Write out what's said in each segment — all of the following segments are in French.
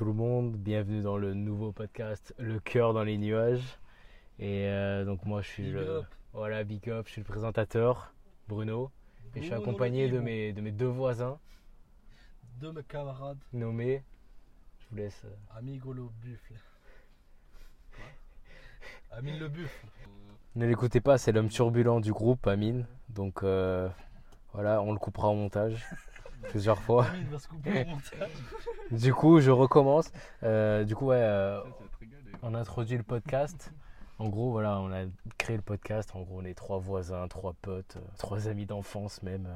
tout le monde, bienvenue dans le nouveau podcast Le cœur dans les nuages. Et euh, donc moi je suis Big le up. voilà big up, je suis le présentateur Bruno et je suis accompagné de mes de mes deux voisins de mes camarades, nommés. Je vous laisse. euh, Amigo le buffle. Amine le buffle. Ne l'écoutez pas, c'est l'homme turbulent du groupe, Amine. Donc euh, voilà, on le coupera au montage plusieurs fois. Du coup, je recommence. Euh, du coup, ouais, euh, on introduit le podcast. En gros, voilà, on a créé le podcast. En gros, on est trois voisins, trois potes, euh, trois amis d'enfance même.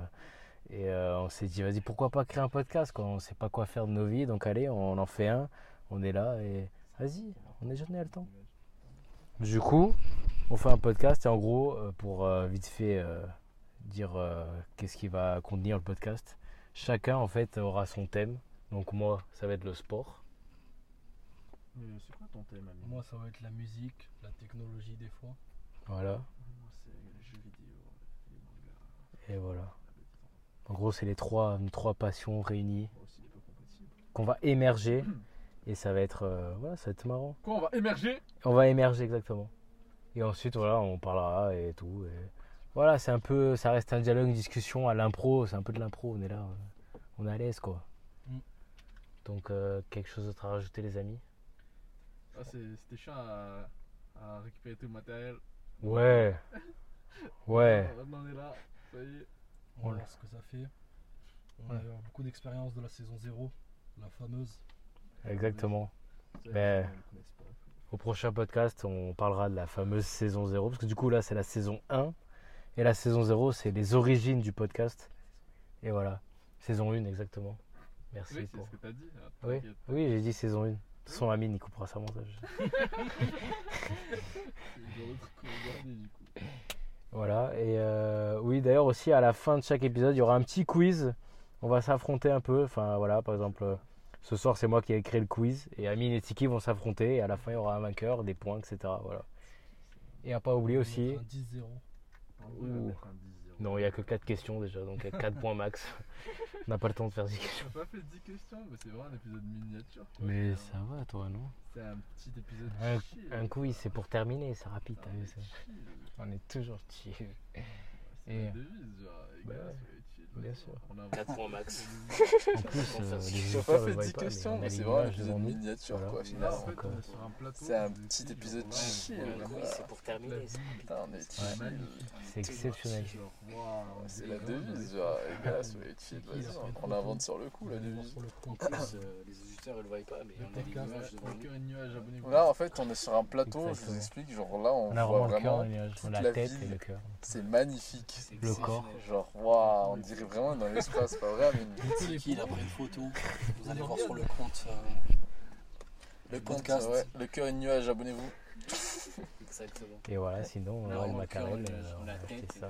Et euh, on s'est dit, vas-y, pourquoi pas créer un podcast quand on sait pas quoi faire de nos vies. Donc, allez, on en fait un. On est là et vas-y, on est et à le temps. Du coup, on fait un podcast et en gros, pour vite fait dire qu'est-ce qui va contenir le podcast, chacun en fait aura son thème. Donc, moi, ça va être le sport. Mais c'est quoi ton thème, ami Moi, ça va être la musique, la technologie des fois. Voilà. Moi, c'est les jeux vidéo, les mangas, Et voilà. En gros, c'est les trois, trois passions réunies qu'on va émerger. Et ça va être, euh, voilà, ça va être marrant. Quoi, on va émerger On va émerger exactement. Et ensuite, voilà, on parlera et tout. Et voilà, c'est un peu, ça reste un dialogue, une discussion à l'impro. C'est un peu de l'impro. On est là, euh, on est à l'aise, quoi. Mm. Donc, euh, quelque chose d'autre à rajouter, les amis? Ah, c'est- C'était chiant à, à récupérer tout le matériel. Ouais. Ouais. Maintenant, on est là. Ça y est. On va Voilà. voir ce que ça fait. On Ouais. a eu beaucoup d'expérience de la saison 0, la fameuse. Exactement. Mais-. Au prochain podcast, on parlera de la fameuse saison 0. Parce que du coup, là, c'est la saison 1. Et la saison 0, c'est les origines du podcast. Et voilà. Saison 1, exactement. Merci Oui, c'est pour. ce que t'as dit. Ah, Oui, oui j'ai dit saison 1. De toute façon, Amine, il coupera ça au montage. Voilà. Et euh, oui, d'ailleurs, aussi, à la fin de chaque épisode, il y aura un petit quiz. On va s'affronter un peu. Enfin, voilà, par exemple, euh, ce soir, c'est moi qui ai créé le quiz. Et Amine et Tiki vont s'affronter. Et à la fin, il y aura un vainqueur, des points, etc. Voilà. Et à pas oublier aussi. mettra un 10-0. Ouh. mettre un 10-0. Non, il n'y a que 4 questions déjà, donc il y a 4 points max. On n'a pas le temps de faire 10 questions. On a pas fait 10 questions, mais c'est vraiment un épisode miniature. quoi. Mais ça un- va, toi, non C'est un petit épisode Un, chill. un quiz, c'est pour terminer, c'est rapide, Ah, t'as vu ça chill. On est toujours chill. C'est Et- devise, genre, les Bah gars, ouais, bien sûr. on a- 4 points max. En plus, euh, les pas fait voient 10 pas, mais questions, mais c'est les vraiment un épisode miniature Voilà. quoi, finalement. c'est un petit épisode chill, quiz, c'est pour terminer. La vie, Putain, on est c'est chill. magnifique. C'est exceptionnel. C'est la devise, genre, les gars, soyez chill, vas-y, on l'invente sur le coup, la devise. En plus, euh, les auditeurs, ils le voient pas, mais on a devant nous. Là, en fait, on est sur un plateau, je vous explique, genre là, on, voit vraiment le cœur, vraiment, les nuages. on a toute la tête et le cœur. c'est magnifique. Le corps. Genre, waouh, on dirait vraiment dans l'espace, pas vrai, mais les Qui il a pris une photo Vous allez voir sur le compte. euh, le compte, podcast. ouais, le cœur et nuage, abonnez-vous. Exactement. Et voilà, sinon, On a on a le le macarel, le- euh, on a acheté ça.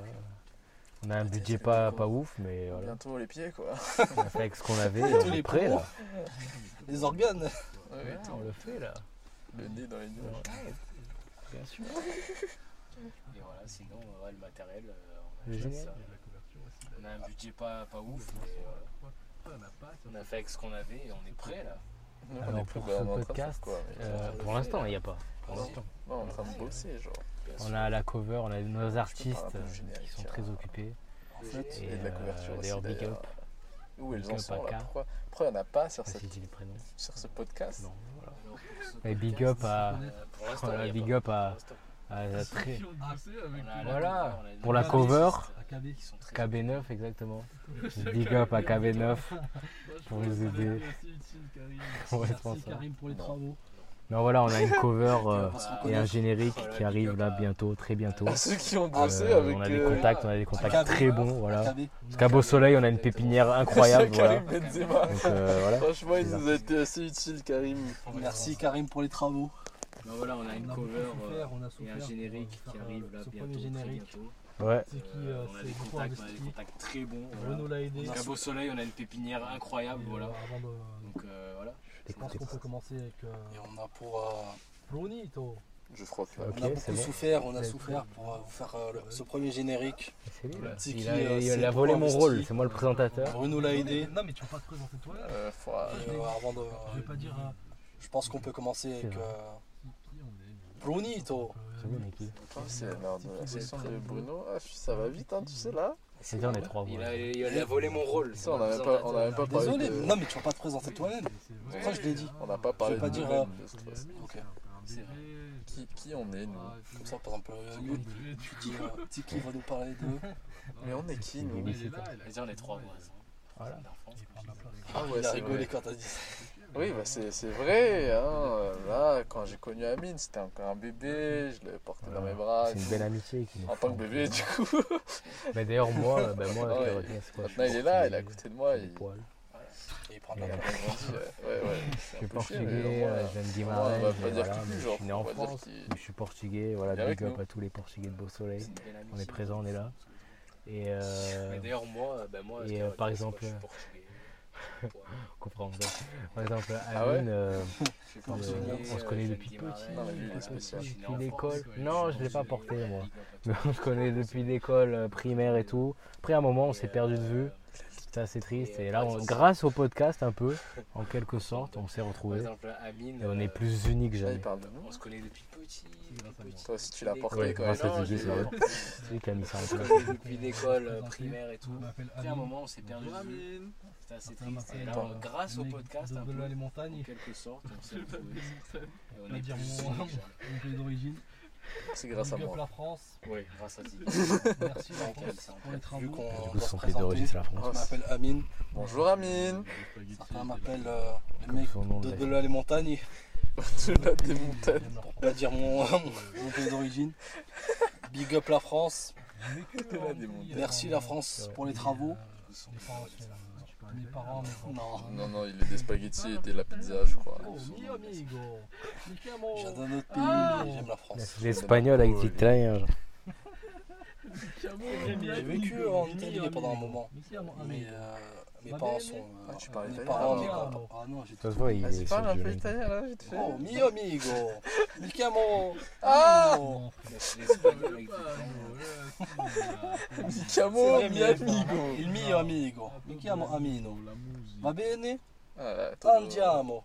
On a un tête, budget pas, le pas ouf, mais voilà. Bientôt les pieds, quoi. On a fait avec ce qu'on avait, et on est les prêt là. Les organes Ouais, Ouais, tout. on le fait là. Le nez dans les nuages. Bien sûr. Et voilà, sinon, ouais, le matériel, euh, on, a Le acheté ça. On a un budget pas, pas ouf, mais. Ouais, on a pas, ça. on a fait avec ce qu'on avait et on est prêt là. On Alors est plus pour ce on podcast, quoi, euh, on pour l'instant, il n'y a pas. Pour l'instant. non, on est en train de bosser, genre. Bien On sûr. a la cover, on a nos artistes euh, qui sont très occupés. En fait, Et, Et de la euh, couverture aussi, d'ailleurs, big up. Où elles en sont là? Pourquoi? Pourquoi il n'y en a pas sur, cette, sur ce podcast? Non, voilà. Et big podcast, up à, euh, pour big pas. up à, Pour l'instant. à la Ceux très- qui ont bossé avec On a les- la Voilà. Pour la cover, artistes AKB. qui sont très KB9 exactement. Big up à KB9 pour nous aider. Merci, utile, Karim. Pour les Non. travaux. Non voilà, on a une cover euh, et un générique Voilà, qui arrive là bientôt, très bientôt. À ceux qui ont Euh, avec. on a des euh, contacts, on a des contacts très bons, voilà. AKB. Parce qu'à Beau Soleil, on a une pépinière incroyable, voilà. Donc euh. Franchement, il nous a été assez utile, Karim. Merci Karim pour les travaux. Bah, voilà, on a une On a cover souffert, on a euh, et un générique qui arrive là ce bientôt. très générique. bientôt. Ouais. C'est qui Euh, on a c'est des contacts, on a des contacts très bons. Bruno Voilà. l'a aidé. Qu'à Beau Soleil, on a une pépinière incroyable, Et, voilà. euh, avant de- Donc euh, voilà. Je pense qu'on peut commencer avec euh, Et on a pour. euh, Brunito. Je frotte. Ok, on a beaucoup bon. souffert, on a souffert pour euh, vous faire euh, ce premier générique. C'est lui, là. Tiki, Il a, il c'est a volé mon rôle, c'est moi le présentateur. Bruno l'a aidé. Non, mais tu vas pas te présenter toi avant de, Je vais pas dire je pense qu'on peut commencer avec C'est vrai. euh, qui on est. Brunito. Niki. Attends, c'est de la session de Bruno. Ah, ça va vite, hein, tu sais là. C'est bien, on est trois. Il a, il a volé mon rôle. Ça, on a même pas, on pas parlé Désolé, de... non mais tu vas pas te présenter toi-même. C'est Pourquoi je l'ai dit On n'a pas parlé Je vais pas dire, euh, de stress. Ok. C'est vrai. Qui, qui on est, nous? Comme ça, par exemple, euh, Tiki, euh, Tiki va nous parler de. Mais on est qui, nous? Vas-y, on est trois. Voilà. Ah ouais, Il a c'est rigolé quand t'as dit ça. Oui, bah c'est c'est vrai. Hein. Là, quand j'ai connu Amine, c'était encore un bébé. Je l'avais porté dans mes bras. C'est une belle amitié qui En tant que bébé, du coup. Mais d'ailleurs, moi, euh, bah, moi, Ouais. je l'ai retenu, c'est quoi, Maintenant, il est là, il est à côté de moi. Il, poils. Et il prend de la il ouais, ouais. Je suis portugais, j'aime Guimarães, je suis né en France, je suis portugais, voilà, Il big up à tous les portugais de Beau Soleil. On est amitié. présent, on est là. Et Mais d'ailleurs, moi, ben moi, euh, par exemple, comprends. Par exemple, Ah Amine, euh, suis Euh, portugais. on se connaît depuis petit. Depuis l'école. Non, je l'ai pas porté, moi. Mais on se connaît depuis l'école euh, primaire et tout. Après, à un moment, on s'est perdu de vue. C'était assez triste. Et là, on- grâce au podcast, un peu, en quelque sorte, on s'est Par retrouvés. exemple, Amine, Et on est euh, plus unis que jamais. parle de nous. on se connaît depuis petit. Toi aussi, tu l'as porté Ouais, grâce à Didier, c'est l'ai vrai. pas porté. C'est lui qui a mis ça en place. depuis l'école euh, primaire et tout. à un moment, on s'est perdu. C'était assez triste. Et là, euh, grâce au podcast, un peu, en quelque sorte, on s'est retrouvés. Et on est plus unis que d'origine. C'est grâce à Big up moi. la France. Oui, grâce à Didier. Merci la France pour les Vu travaux. qu'on Du coup, doit se son pays d'origine, présenter, c'est la France. je m'appelle Amine. Bonjour Amine. Certains m'appellent euh, le mec de de là les montagnes. Tu l'as des montagnes. Pour pas dire mon, mon pays d'origine. Big up la France. Là, Merci euh, la France pour les travaux. Mes parents. Non. Non, non, il est des spaghettis et de la pizza, je crois. Oh. J'adore notre pays, Ah. j'aime la France. L'espagnol avec du genre. J'ai vécu en Italie pendant un moment. Mais euh, mes Va parents sont. euh, Ah, tu parles mes italien, parents, alors. mes- Ah non, j'ai Ça se voit, il est Vas-y, sur parle un peu jeu. italien là, vite fait. Oh, mio amigo. Mi chiamo. Ah vrai, mi mi amigo. Il mio amigo. Mi chiamo Amino. Va bene? Ah, là, attends, Andiamo.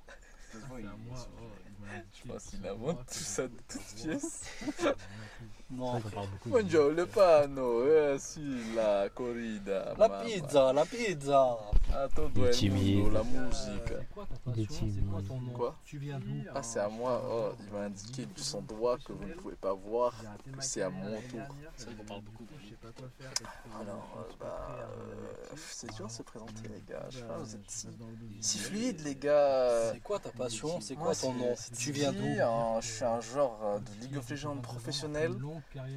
Je pense qu'il invente tout ça de toutes pièces. Non. On parle beaucoup de- Mangiamo le pano, eh sì, la corrida. La mamma. pizza, la pizza. Ah, todo Il mundo, la musique. C'est quoi Ah, c'est à moi. Oh, il m'a indiqué de son doigt que vous ne pouvez pas voir que c'est à mon tour. Alors, bah, euh, c'est dur de se présenter, les gars. Je sais pas, vous êtes si, si fluide, les gars. C'est quoi ta passion? C'est quoi ton nom? Tu viens d'où? hein, Je suis un genre euh, de League of Legends professionnel.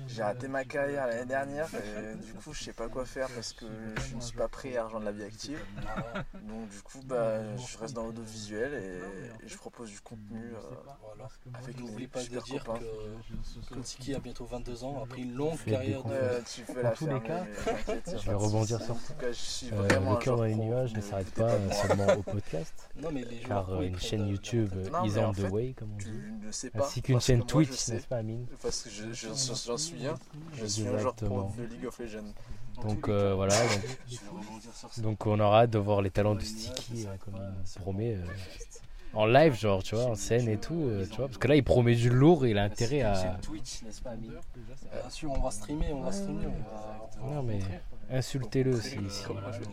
J'ai raté ma carrière l'année dernière et du coup je sais pas quoi faire parce que je ne suis pas prêt à rejoindre la vie active. Ah, Donc du coup bah, je reste dans l'audiovisuel et, et je propose du contenu euh, Voilà. avec mes N'oublie pas de dire copains. que, que Tiki a bientôt 22 ans, après une longue carrière de. Euh, tu peux Dans la tous les cas, mais a je vais rebondir sur En tout cas, je suis Euh, vraiment le cœur dans les nuages ne ne s'arrête pas seulement au podcast, Non, mais les car euh, une chaîne YouTube Is on the way, comme on dit, ainsi qu'une parce chaîne Twitch, n'est-ce pas Amine Parce que je- je- je- j'en suis un. Je suis un joueur pro Exactement. de League of Legends. Donc euh, voilà, donc, on aura hâte de voir les talents de Sticky, euh, comme il promet, euh, en live, genre, tu vois, en scène et tout, euh, tu vois, parce que là il promet du lourd et il a intérêt C'est une à... chaîne Twitch, n'est-ce pas, Amine? Bien sûr, on va streamer, on va streamer. Non mais. Insultez-le si.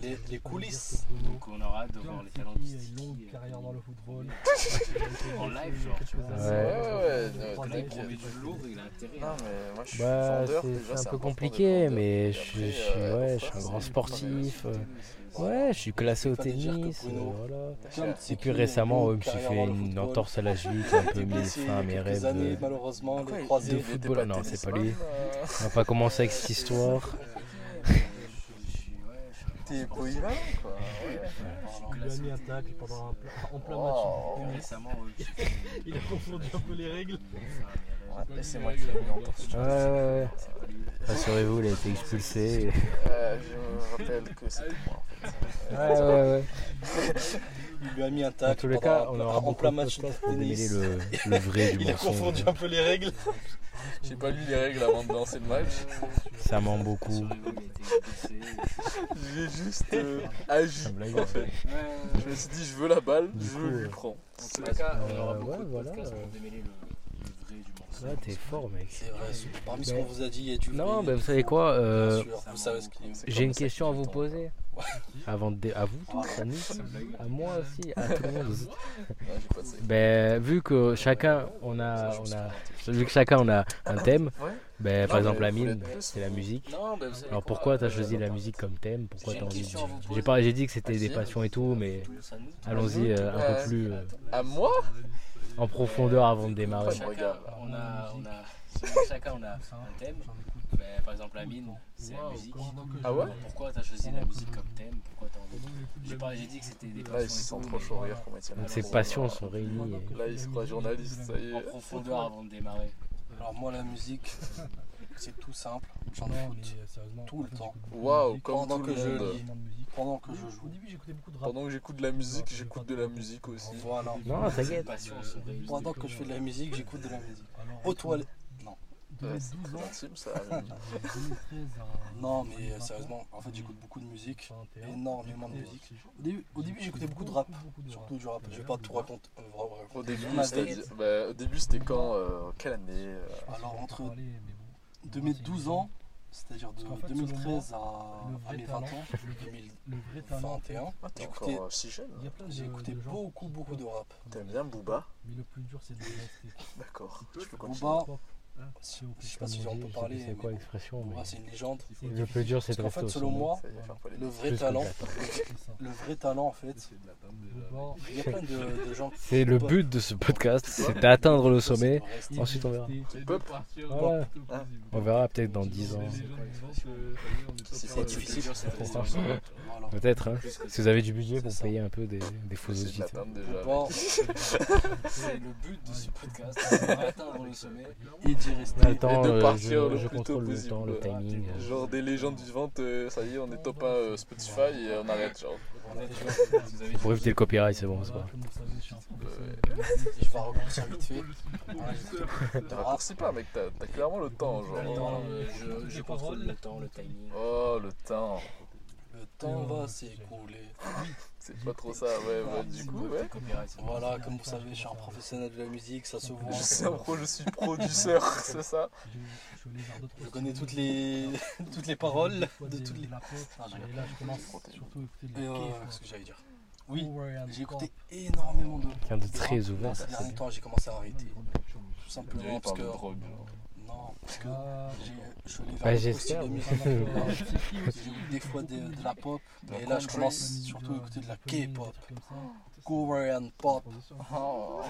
Les, les coulisses. Donc on aura hâte de voir les talents de Tiki a une Sticky, longue euh, carrière dans le football. En live, genre, tu vois. Ouais. Ouais, ouais, ouais, Trois non, Là, il t'inquiète. promet du lourd, il a intérêt. Non, à- mais moi je suis Bah, vendeur. c'est déjà, c'est un peu compliqué, mais je après, suis, je suis- euh, ouais, faut je suis un grand sportif. euh, Ouais, je suis classé au tennis, euh, voilà. Et Tiki puis récemment, je me suis fait une entorse à la cheville qui a un peu mis fin à mes rêves années, de, malheureusement, football. Non, c'est pas lui. euh, On va pas commencer avec cette histoire. Je suis- ouais, je suis- T'es polyvalent quoi. Ouais. Il lui a mis un tacle pendant un pla- en plein match. Oh. Récemment, j'ai fait Il a confondu un peu les règles. Ouais, c'est moi qui l'ai mis en torse. Ouais, ouais, ouais. Rassurez-vous, il a été expulsé. Euh, je me rappelle que c'était moi en fait. Ouais, ouais, ouais. il lui a mis un Dans tac tous les cas, on aura en beaucoup plein de match de podcasts pour démêler tennis. le, le vrai du Il a confondu un peu les règles. J'ai pas lu les règles avant de lancer le match. Ça ment beaucoup. J'ai juste euh, agi en fait. Je me suis dit, je veux la balle, Du je coup, lui euh, prends. Dans tous les cas, on aura Euh, beaucoup ouais, de voilà, podcasts pour démêler le, le Là, t'es fort, mec. C'est vrai, parmi ce Mais- qu'on vous a dit, il y a du Non, a vous savez quoi euh. C'est J'ai une question à vous poser. Avant de dé- à vous tous, à nous, à moi aussi, à tout le monde. Ouais. Ben, vu que chacun on a, on a, vu que chacun on a un thème, Ouais. ben, par exemple mais la mine, c'est la faut- musique. Non, vous savez Alors quoi, pourquoi t'as euh, choisi la musique comme thème? Pourquoi J'ai t'as envie. J'ai pas, j'ai dit que c'était des passions et tout, mais allons-y euh, un Ouais. peu plus À moi? En profondeur avant de démarrer. Chacun, on a, on a, chacun on a un thème. Par exemple, la mine, c'est la musique. Ah ouais Pourquoi t'as choisi la musique comme thème Pourquoi t'as envie J'ai dit que c'était des Là, ils se passions. et trop rire Donc ces passions sont réunies. Là, il se croit journaliste, ça y En est. profondeur avant de démarrer. Alors moi la musique, c'est tout simple. J'en Non, écoute sérieusement. tout le temps. Waouh, comme Pendant tout que je lis. Pendant que je Au joue. début, j'écoutais beaucoup de rap. Pendant que j'écoute de la musique, j'écoute de la musique aussi. Voilà. Non, passions sont réunies. Pendant que je fais de la musique, j'écoute de la musique. Aux toilettes. de Ouais, mes c'est 12 très ans, intime ça. de 2013 à Non mais euh, 2021, sérieusement, en fait j'écoute beaucoup de musique. 21, Énormément de musique. Au début, au début j'écoutais beaucoup de rap. Surtout du rap. Je vais pas tout raconter. euh. Au début, c'était bah, au début, c'était quand euh, Quelle année euh, Alors entre. De mes 12 ans, c'est-à-dire de Parce qu'en fait, 2013 le à, mes 20 talent, ans, le vrai talent, 2021, Ah, t'es J'écoutais- encore euh, si jeune. j'ai écouté de beaucoup beaucoup de rap. T'aimes bien Booba Mais le plus dur, c'est de rester. D'accord. Tu continuer. Booba, Pop, je sais pas si on peut parler, C'est quoi l'expression mais c'est une légende. Le plus dur c'est de qu'en rester fait, selon moi, le vrai talent, le vrai talent en fait, C'est de la table Booba, il y a plein de, de gens qui C'est le but de ce podcast, c'est d'atteindre le sommet. Ensuite, on verra. Voilà. On verra peut-être dans 10 ans. Si C'est difficile, en. Peut-être, hein. Si vous avez du budget pour payer un peu des, des faux. Bon, C'est le but de ce podcast, c'est d'atteindre le sommet. et rester. Attends, Et de euh, partir je, le je plus tôt le temps, le possible. timing. euh. Genre des légendes vivantes, euh, ça y est, on est top 1 euh, Spotify et on arrête. Genre. Pour éviter le copyright, c'est bon, c'est pas. je vais raccourcir vite fait. Raccourcis pas, mec, t'as clairement le temps. Le Genre. temps, euh, je, je contrôle le temps, le timing. Oh, le temps. Le temps va s'écouler. C'est pas trop ça, ouais, bah, du coup, ouais. Voilà, comme vous savez, je suis un professionnel de la musique, ça se voit. Je sais en pro, je suis producteur, c'est ça Je- suis connais toutes les, toutes les paroles de toutes les. Ah, et là, je commence surtout à écouter la euh, qu'est-ce que j'allais dire Oui, j'ai écouté énormément de. Quelqu'un de très ouvert, Ces derniers temps, j'ai commencé à arrêter. Tout simplement parce que. Non, parce que Ah, j'ai- je suis allé Bah, vers j'espère. J'écoute des fois de, de la pop, De la mais là je commence surtout à écouter de la K-pop. Korean pop. Oh,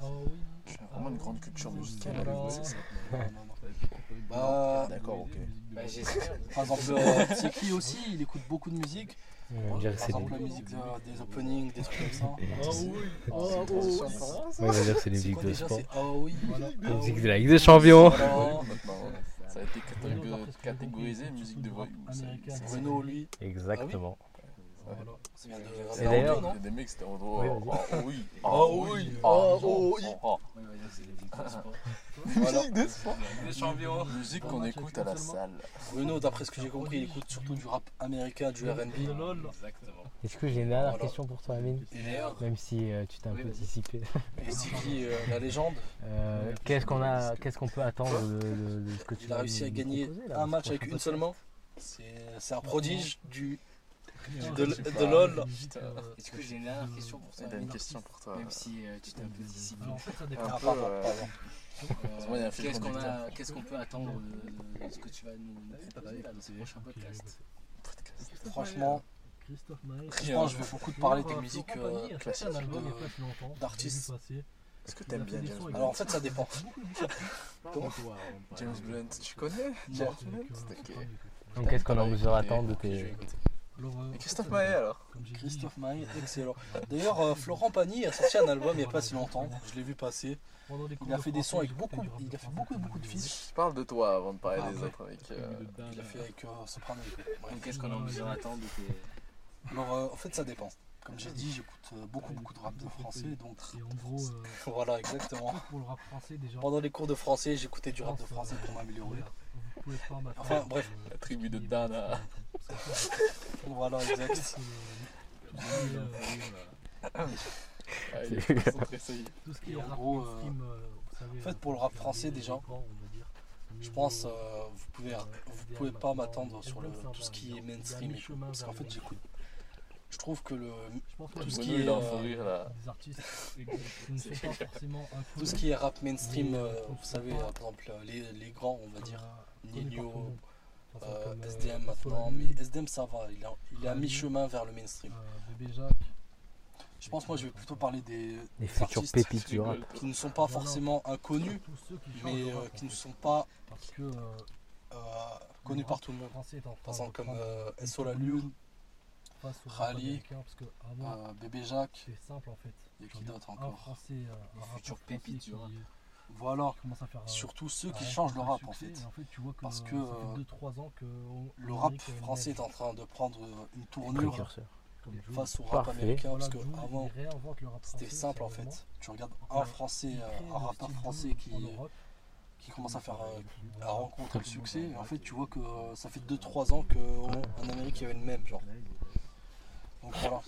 Ah oui. J'ai vraiment une grande culture musicale. Voilà. ouais, c'est ça. Non, non, non. Bah, D'accord, ok. Bah, j'espère. par exemple, euh, Tsekri aussi, il écoute beaucoup de musique. On dirait que c'est des... musique de- des openings, des trucs comme ça. Ah oui. Ça Ouais, on va dire que c'est des musiques de sport. Ah oui. Voilà. La musique de la Ligue des Champions. Maintenant, ça a été catég- catégorisé musique de Bruno, lui. Exactement. Voilà. Et d'ailleurs- Il y a des mecs, c'était en gros. Oui, Ah oui, Ah ah oui, oui, ah ah oui. oui. C'est de sport. Voilà. Musique de sport. Les champions. Musique qu'on écoute à la salle. Bruno, d'après ce que j'ai compris, il écoute surtout du rap américain, du RB. Exactement. Est-ce que j'ai une dernière question pour toi, Amine Même si euh, tu t'es un Oui, peu dissipé. Et Tsekri, euh, la légende, Euh, Qu'est-ce qu'on a, qu'est-ce qu'on peut attendre de, ce que tu il a vas réussi à gagner un match avec une podcast seule main. C'est c'est un prodige du, De, LOL. Putain. est-ce que j'ai une dernière question pour toi une question pour toi. Même si euh, tu t'es un peu dissipé. Euh. Euh, Qu'est-ce qu'on conducteur. a- qu'est-ce qu'on peut attendre de, de ce que tu vas nous proposer dans ce prochain podcast? Franchement, Christophe Maé. je vais beaucoup te parler des musiques euh, classiques. longtemps. d'artistes. Est-ce que t'aimes bien James Blunt? Alors en fait, ça dépend. James Blunt, tu connais? James Blunt? Ok. Donc, qu'est-ce qu'on a en mesure d'attendre de tes. Euh, Et Christophe Maé alors Christophe Maé, excellent. D'ailleurs, euh, Florent Pagny a sorti un album il n'y a pas si longtemps. Je l'ai vu passer. Il a fait des sons avec beaucoup, il a fait beaucoup, beaucoup de feats. Je parle de toi avant de parler Ah, des ouais. autres avec. euh, Il a fait avec euh, Soprano. Bref. Donc, Qu'est-ce qu'on a en mesure d'attendre. Alors, euh, en fait, ça dépend. Comme j'ai dit, j'écoute beaucoup beaucoup de rap de français, donc Et en gros, euh, voilà exactement. pour le rap français, déjà. Pendant les cours de français, j'écoutais du rap de français pour m'améliorer. Pas. Enfin, bref. euh, La tribu de tout ce qui est- Dana. Voilà, exact. tout ce qui est, euh, rap gros, mainstream, euh, vous savez, en fait, euh, pour le rap français, déjà, Je pense, euh, euh, vous pouvez, euh, vous pouvez pas m'attendre sur le, tout ce qui est mainstream et tout, mi-chemin parce qu'en fait, j'écoute. Je trouve que le, tout ce qui est, euh, tout ce qui est rap mainstream, euh, euh, vous savez, euh, par exemple, les, les grands, on va dire, euh, Nino, euh, comme, euh, SDM maintenant, mais SDM ça va, il est, il est à mi-chemin vers le mainstream. euh, Bébé Jacques. Je pense, moi, je vais plutôt parler des, futurs artistes pépites du rap. Qui ne sont pas forcément inconnus, mais euh, qui ne sont pas Parce que euh, connus par tout le monde. Par exemple, comme euh, SO La Lune, Rally, américain, parce que avant euh, Bébé Jacques, a Tu qui d'autre encore futurs pépites du rap. Voilà, commence à faire euh, surtout ceux qui changent le rap en fait. et en fait tu vois que Parce euh, que, ça euh, fait 2-3 ans que on- Le on rap que français est en train de prendre une tournure face au rap Parfait. américain, Voilà, parce que avant c'était simple en sérieusement. fait. Tu regardes un français, euh, un rappeur français qui, qui commence à faire euh, voilà. à rencontrer le succès. Et en fait, tu vois que euh, ça fait 2-3 ans qu'en Amérique il y avait le même genre. Donc voilà,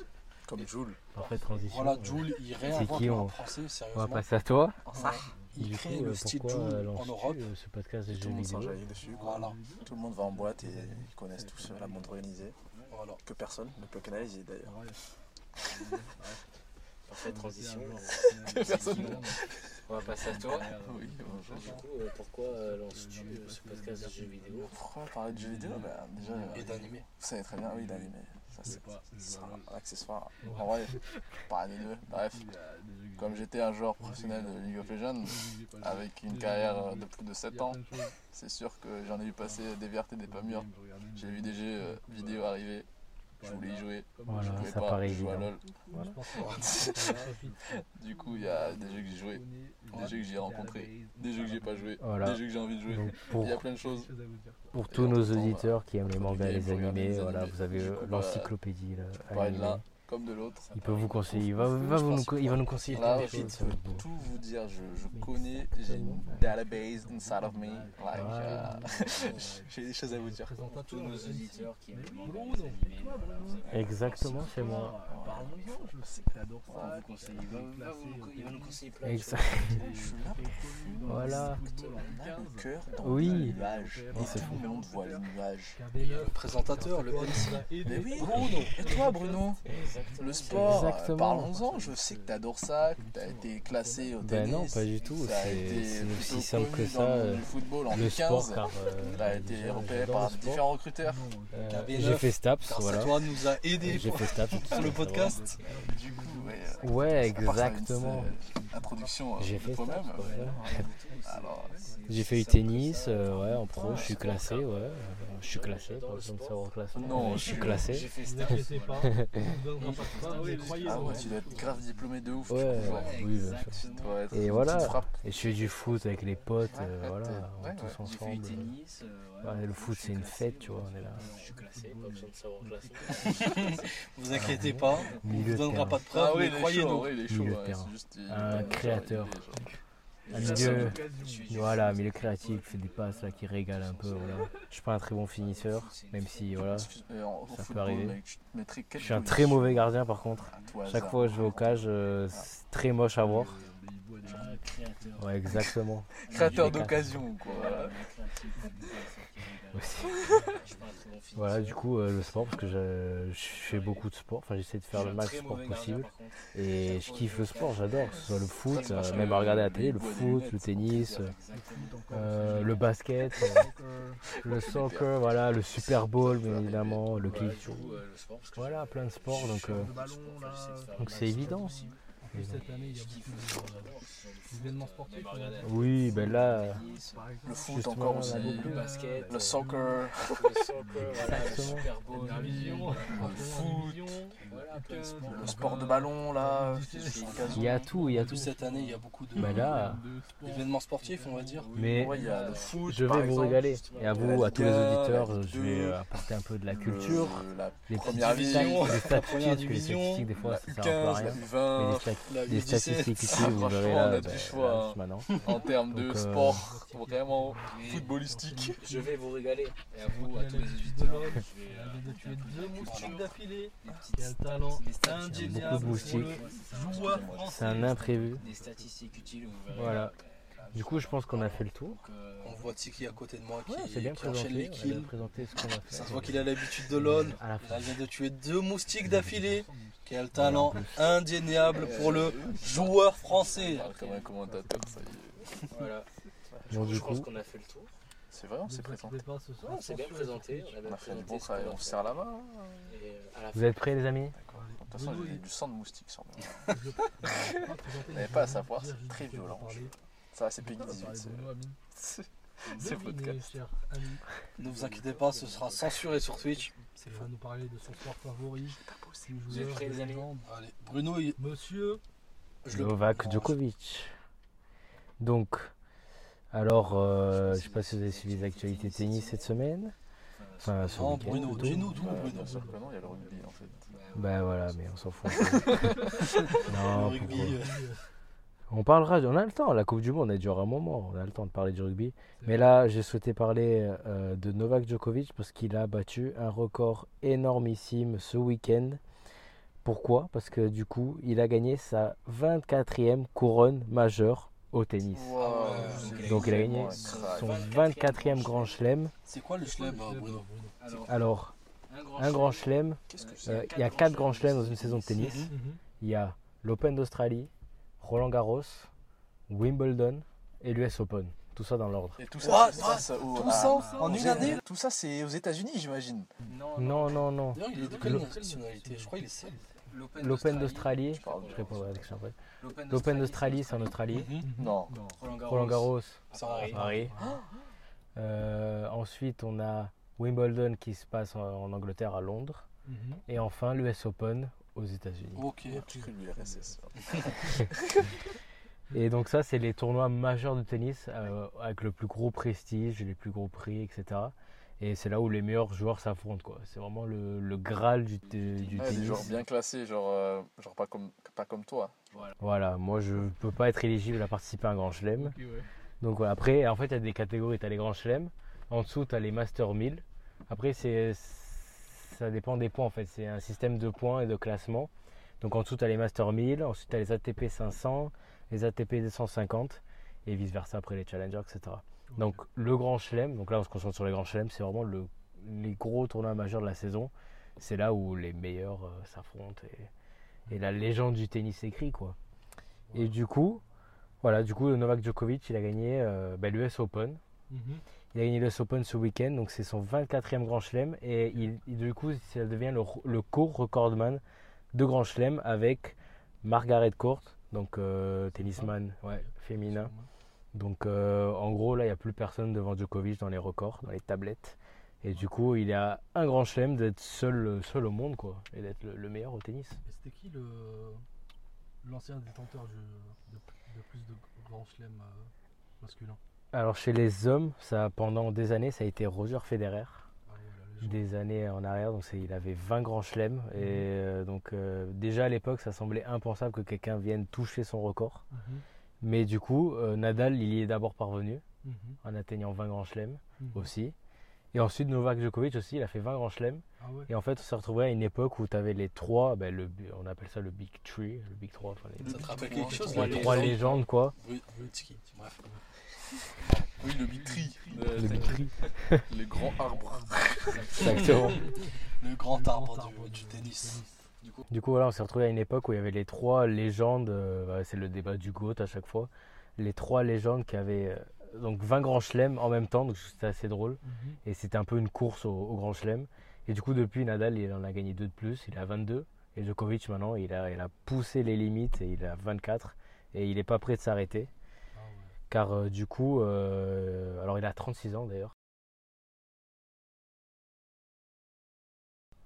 Comme Joule. Parfaite transition. voilà Euh, Jules il réinvente le français, On va sérieusement. passer à toi. Il Du crée coup, le euh, style Jules en Europe. ce podcast Tout jeux le monde vidéo s'enjaille dessus. Voilà, Tout le monde va en boîte et ils connaissent tous la montre organisée. voilà. Que personne ne peut canaliser d'ailleurs. Parfaite transition. Personne. On va passer à toi. Oui, bonjour. Du coup, euh, pourquoi euh, lances-tu euh, ce podcast de jeux vidéo? Pourquoi parler de jeux vidéo bah, Déjà, Et d'animé. vous savez très bien, oui, d'animé. C'est un accessoire. En vrai, pas des deux. Bref, comme j'étais un joueur professionnel de League of Legends, avec une carrière de plus de 7 ans, c'est sûr que j'en ai vu passer des vertes et des pas mûres. J'ai vu des jeux euh, vidéo arriver, je voulais y jouer, je Voilà, ça pas, paraît je évident. Du coup, il y a des jeux que j'ai joués, des jeux que j'ai rencontrés, des jeux que j'ai pas joués, Voilà. des jeux que j'ai envie de jouer. Il y a plein de choses. pour tous nos auditeurs qui aiment les mangas et les animés, voilà, vous avez bah, l'encyclopédie là, Comme de l'autre. Il peut vous conseiller, il va, va, vous, nous- il va nous conseiller Là, je peux tout vous dire. Je, je connais, j'ai une database inside of me. Like, euh, j'ai des choses à vous dire. Tous nos auditeurs qui aiment Exactement, c'est moi. Je sais que t'adores On va ça. vous conseiller, il va, il va vous- il va nous conseiller plein de Exact. choses. Je suis là pour Voilà. on a le cœur dans Oui. les nuages. Non, Et c'est tout le monde voit les nuages. Le présentateur, le MC. Mais oui, Bruno. Et toi, Bruno. Le sport, euh, parlons-en. Je sais que t'adores ça, que t'as été classé au Ben tennis. non, pas du tout. C'est aussi simple que ça. dans le euh, football en Le 2015. sport, car euh, T'as été repéré par différents recruteurs. KB9, J'ai fait Staps, voilà. toi, nous a aidé J'ai pour, fait Staps. pour le podcast. Du coup, ouais, Ouais, exactement. introduction J'ai de fait toi-même. Staps, J'ai fait du tennis, ouais, en pro, je suis classé, ouais. Je suis classé, pas besoin de savoir classement. Non, je suis classé. J'ai fait inquiétez pas, ah ouais, tu dois être grave diplômé de ouf. Ouais, oui, Et voilà. Et je fais du foot avec les potes, euh, voilà, tous ensemble. du tennis. euh, Ouais, le foot, c'est une classé, fête, tu vois, on est là. Je suis classé, pas besoin de savoir classer. Vous inquiétez pas, on vous donnera pas de preuves, Ah oui, mais il est chaud, croyez-nous. c'est Un créateur. Un milieu, voilà, milieu créatif, des passes là qui régale un peu, voilà. Je suis pas un très bon finisseur, même si, voilà. Euh, Ça peut arriver. Je suis un très mauvais gardien par contre. Chaque fois que je vais au cage, euh, c'est très moche à voir. Un créateur. Ouais, exactement. Créateur d'occasion, quoi. Aussi. Voilà, du coup, euh, le sport, parce que je, je fais beaucoup de sport, enfin j'essaie de faire le max sport possible. Et je kiffe le sport, j'adore, que ce soit le foot, euh, même à regarder à la télé, le foot, le tennis, euh, le basket, le soccer, voilà, le Super Bowl, bien évidemment, le Voilà, clic. du coup, le sport, parce que Voilà, plein de sports, donc, c'est évident. Plus, cette année, il y a beaucoup de- d'événements sportifs. Oui, ben là, Le foot encore aussi. le basket, Le soccer. le soccer, voilà, le Exactement. Super Bowl, la vision, foot. Le sport de ballon là. il y a tout, il y a tout. cette année, il y a beaucoup de- Bah là, d'événements sportifs, on va dire. mais Ouais, il y a le foot. je vais vous exemple. régaler. Et à La vous, à tous les auditeurs, je vais 2, euh, apporter un peu de la culture. La Les première statistiques, division. les statistiques, parce que les division, statistiques, des fois, sert un peu à U15, la rien. Mais U20. les, stat- La U17. statistiques ici, vous Franchement, verrez on là, a bah, du là, choix, juste maintenant. En termes de euh, sport, vraiment footballistique. Je vais vous régaler. Et à vous, Il à a tous les l'habitude de auditeurs, l'homme. je vais Il euh, a de tuer deux moustiques d'affilée. des talent des indéniable de pour moustiques. le joueur C'est un imprévu. des statistiques utiles, vous verrez. Voilà. Du coup, je pense qu'on a fait le tour. euh, On voit Tiki à côté de moi qui, Ouais, c'est bien qui enchaîne les On a kills. présenté ce qu'on va Ça faire. se voit qu'il a l'habitude de fin. Il vient de tuer deux moustiques d'affilée. Quel talent indéniable pour le joueur français. parle Comme un commentateur, ça y est. voilà. Bon, je pense qu'on a fait le tour. C'est vrai, on s'est vous présenté. inquiétez pas, ce soir, On s'est bien présenté. On a On bien a fait du bon travail, on se serre la main. Et euh, à la vous êtes prêts, les amis. De toute façon, j'ai du sang de moustique sur moi. Présenter n'avez pas à savoir, c'est très violent. Ça, va, c'est Peggy On va 18. C'est-. C'est c'est Devinez, podcast. Ne vous inquiétez pas, ce sera censuré sur Twitch. Il va nous parler de son sport favori. prêts, de les amis. Allez, Bruno, il- Monsieur, je le Novak Djokovic. Donc, alors, euh, je sais pas si vous avez suivi les actualités tennis cette semaine. Enfin, ce Non, Bruno, dis-nous tout, Bruno. bien sûr que non, il y a le rugby en fait. Ben voilà, mais on s'en fout. Le non, rugby, pourquoi euh, On parlera, on a le temps, la Coupe du Monde, elle dure un moment, on a le temps de parler du rugby. Mais là, j'ai souhaité parler euh, de Novak Djokovic parce qu'il a battu un record énormissime ce week-end. Pourquoi? Parce que du coup, il a gagné sa 24e couronne majeure au tennis. Wow, ouais. Donc il a gagné son crack. 24e grand chelem. C'est quoi le chelem, euh, Bruno? Alors, un grand, chelem, euh, il y a 4 grands chelems dans une saison de tennis. Il y a l'Open d'Australie, Roland Garros, Wimbledon et l'US Open. Tout ça dans l'ordre. Et tout ça, What? c'est- ça, ça- où- Tout ça ah, en aux une année? Tout ça, c'est aux États-Unis, j'imagine. Non, Non, non, non. D'ailleurs, il est de quelle nationalité? Je crois qu'il est seul. L'Open d'Australie, Je répondrai après. L'Open d'Australie, c'est en Australie. Mhm. Non. Roland Garros. Roland Garros, Ça à Paris. Paris. Euh, ensuite, on a Wimbledon qui se passe en, en Angleterre à Londres. Mhm. Et enfin, l'US Open aux États-unis. Ok. L'URSS. Et donc ça, c'est les tournois majeurs de tennis euh, avec le plus gros prestige, les plus gros prix, etc. Et c'est là où les meilleurs joueurs s'affrontent. quoi. C'est vraiment le, le graal du, te- du Ouais, des tennis. joueurs bien classés, genre, euh, genre pas, comme, pas comme toi. Voilà, moi je peux pas être éligible à participer à un grand chelem. Ouais. Donc voilà, après, en fait, il y a des catégories. Tu as les grands chelems. En dessous, tu as les Master 1000. Après, c'est, ça dépend des points en fait. C'est un système de points et de classement. Donc en dessous, tu as les Master 1000. Ensuite, tu as les ATP 500, les ATP 250 et vice versa après les Challengers, etc. Donc le grand chelem, donc là on se concentre sur les grands chelems, c'est vraiment le, les gros tournois majeurs de la saison. C'est là où les meilleurs euh, s'affrontent et, et la légende du tennis écrit quoi. Et du coup, voilà, du coup Novak Djokovic il a gagné euh, bah, l'US Open. Mhm. Il a gagné l'US Open ce week-end, donc c'est son 24e grand chelem et il, du coup ça devient le, le co-recordman de grand chelem avec Margaret Court, donc euh, tennisman ouais, féminin. Donc euh, en gros là il n'y a plus personne devant Djokovic dans les records, dans les tablettes. Et du coup il a un grand chelem d'être seul, seul au monde quoi, et d'être le, le meilleur au tennis. Et c'était qui le l'ancien détenteur de, de plus de grands chelems euh, masculins Alors chez les hommes, ça pendant des années ça a été Roger Federer. Ah des années en arrière, donc il avait 20 grands chelems et euh, donc euh, déjà à l'époque ça semblait impensable que quelqu'un vienne toucher son record. Mhm. Mais du coup euh, Nadal il y est d'abord parvenu Mhm. en atteignant 20 grands chelems Mhm. aussi. Et ensuite Novak Djokovic aussi il a fait 20 grands chelems Ah ouais. et en fait on s'est retrouvé à une époque où tu avais les trois, ben, le, on appelle ça le Big Tree, le Big 3, enfin, les, Ça te rappelle Trois- quelque chose les trois légendes? quoi. Bref. Oui, le Tree. Le Big Tree, Les grands arbres. exactement. Le grand Le arbre grand du, arbre du tennis. Du coup, voilà, on s'est retrouvé à une époque où il y avait les trois légendes, euh, bah, c'est le débat du GOAT à chaque fois, les trois légendes qui avaient euh, donc 20 grands chelems en même temps, donc c'était assez drôle. Mhm. Et c'était un peu une course au, au grand chelem. Et du coup, depuis, Nadal, il en a gagné deux de plus, il est à 22. Et Djokovic, maintenant, il a, il a poussé les limites et il a 24. Et il n'est pas prêt de s'arrêter. Car euh, du coup, euh, alors il a 36 ans d'ailleurs.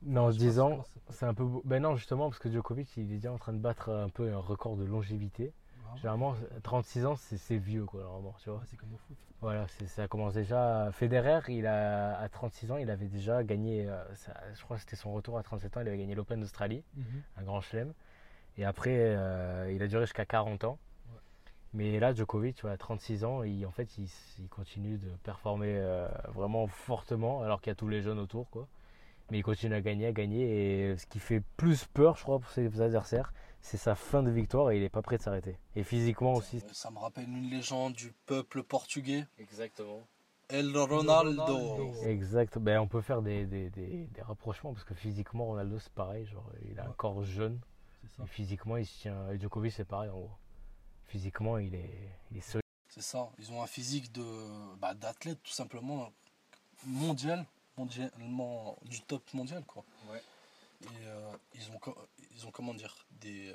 Non, Je sais 10 pas ans, comment c'est un peu. beau- Ben non, justement, parce que Djokovic, il est déjà en train de battre un peu un record de longévité. Généralement, 36 ans, c'est c'est vieux, quoi, normalement, tu vois. Ouais, c'est comme au foot. Voilà, c'est- ça commence déjà. Federer, il a, à 36 ans, il avait déjà gagné, euh, ça- je crois que c'était son retour à 37 ans, il avait gagné l'Open d'Australie, un grand chelem. Et après, euh, il a duré jusqu'à 40 ans. Mais là, Djokovic, à 36 ans, il, en fait, il, continue de performer euh, vraiment fortement, alors qu'il y a tous les jeunes autour, quoi. Mais il continue à gagner, à gagner. Et ce qui fait plus peur, je crois, pour ses adversaires, c'est sa fin de victoire et il n'est pas prêt de s'arrêter. Et physiquement aussi. Ça me rappelle une légende du peuple portugais, Exactement. El Ronaldo. Exact. Ben, on peut faire des, des, des, des rapprochements parce que physiquement, Ronaldo, c'est pareil. Genre, il a un corps jeune. C'est ça. Et physiquement, il se tient. Et Djokovic, c'est pareil en gros. Physiquement, il est, il est solide. C'est ça, ils ont un physique de bah, d'athlète tout simplement mondial, mondialement du top mondial quoi. Ouais. Et euh, ils ont co- ils ont comment dire des,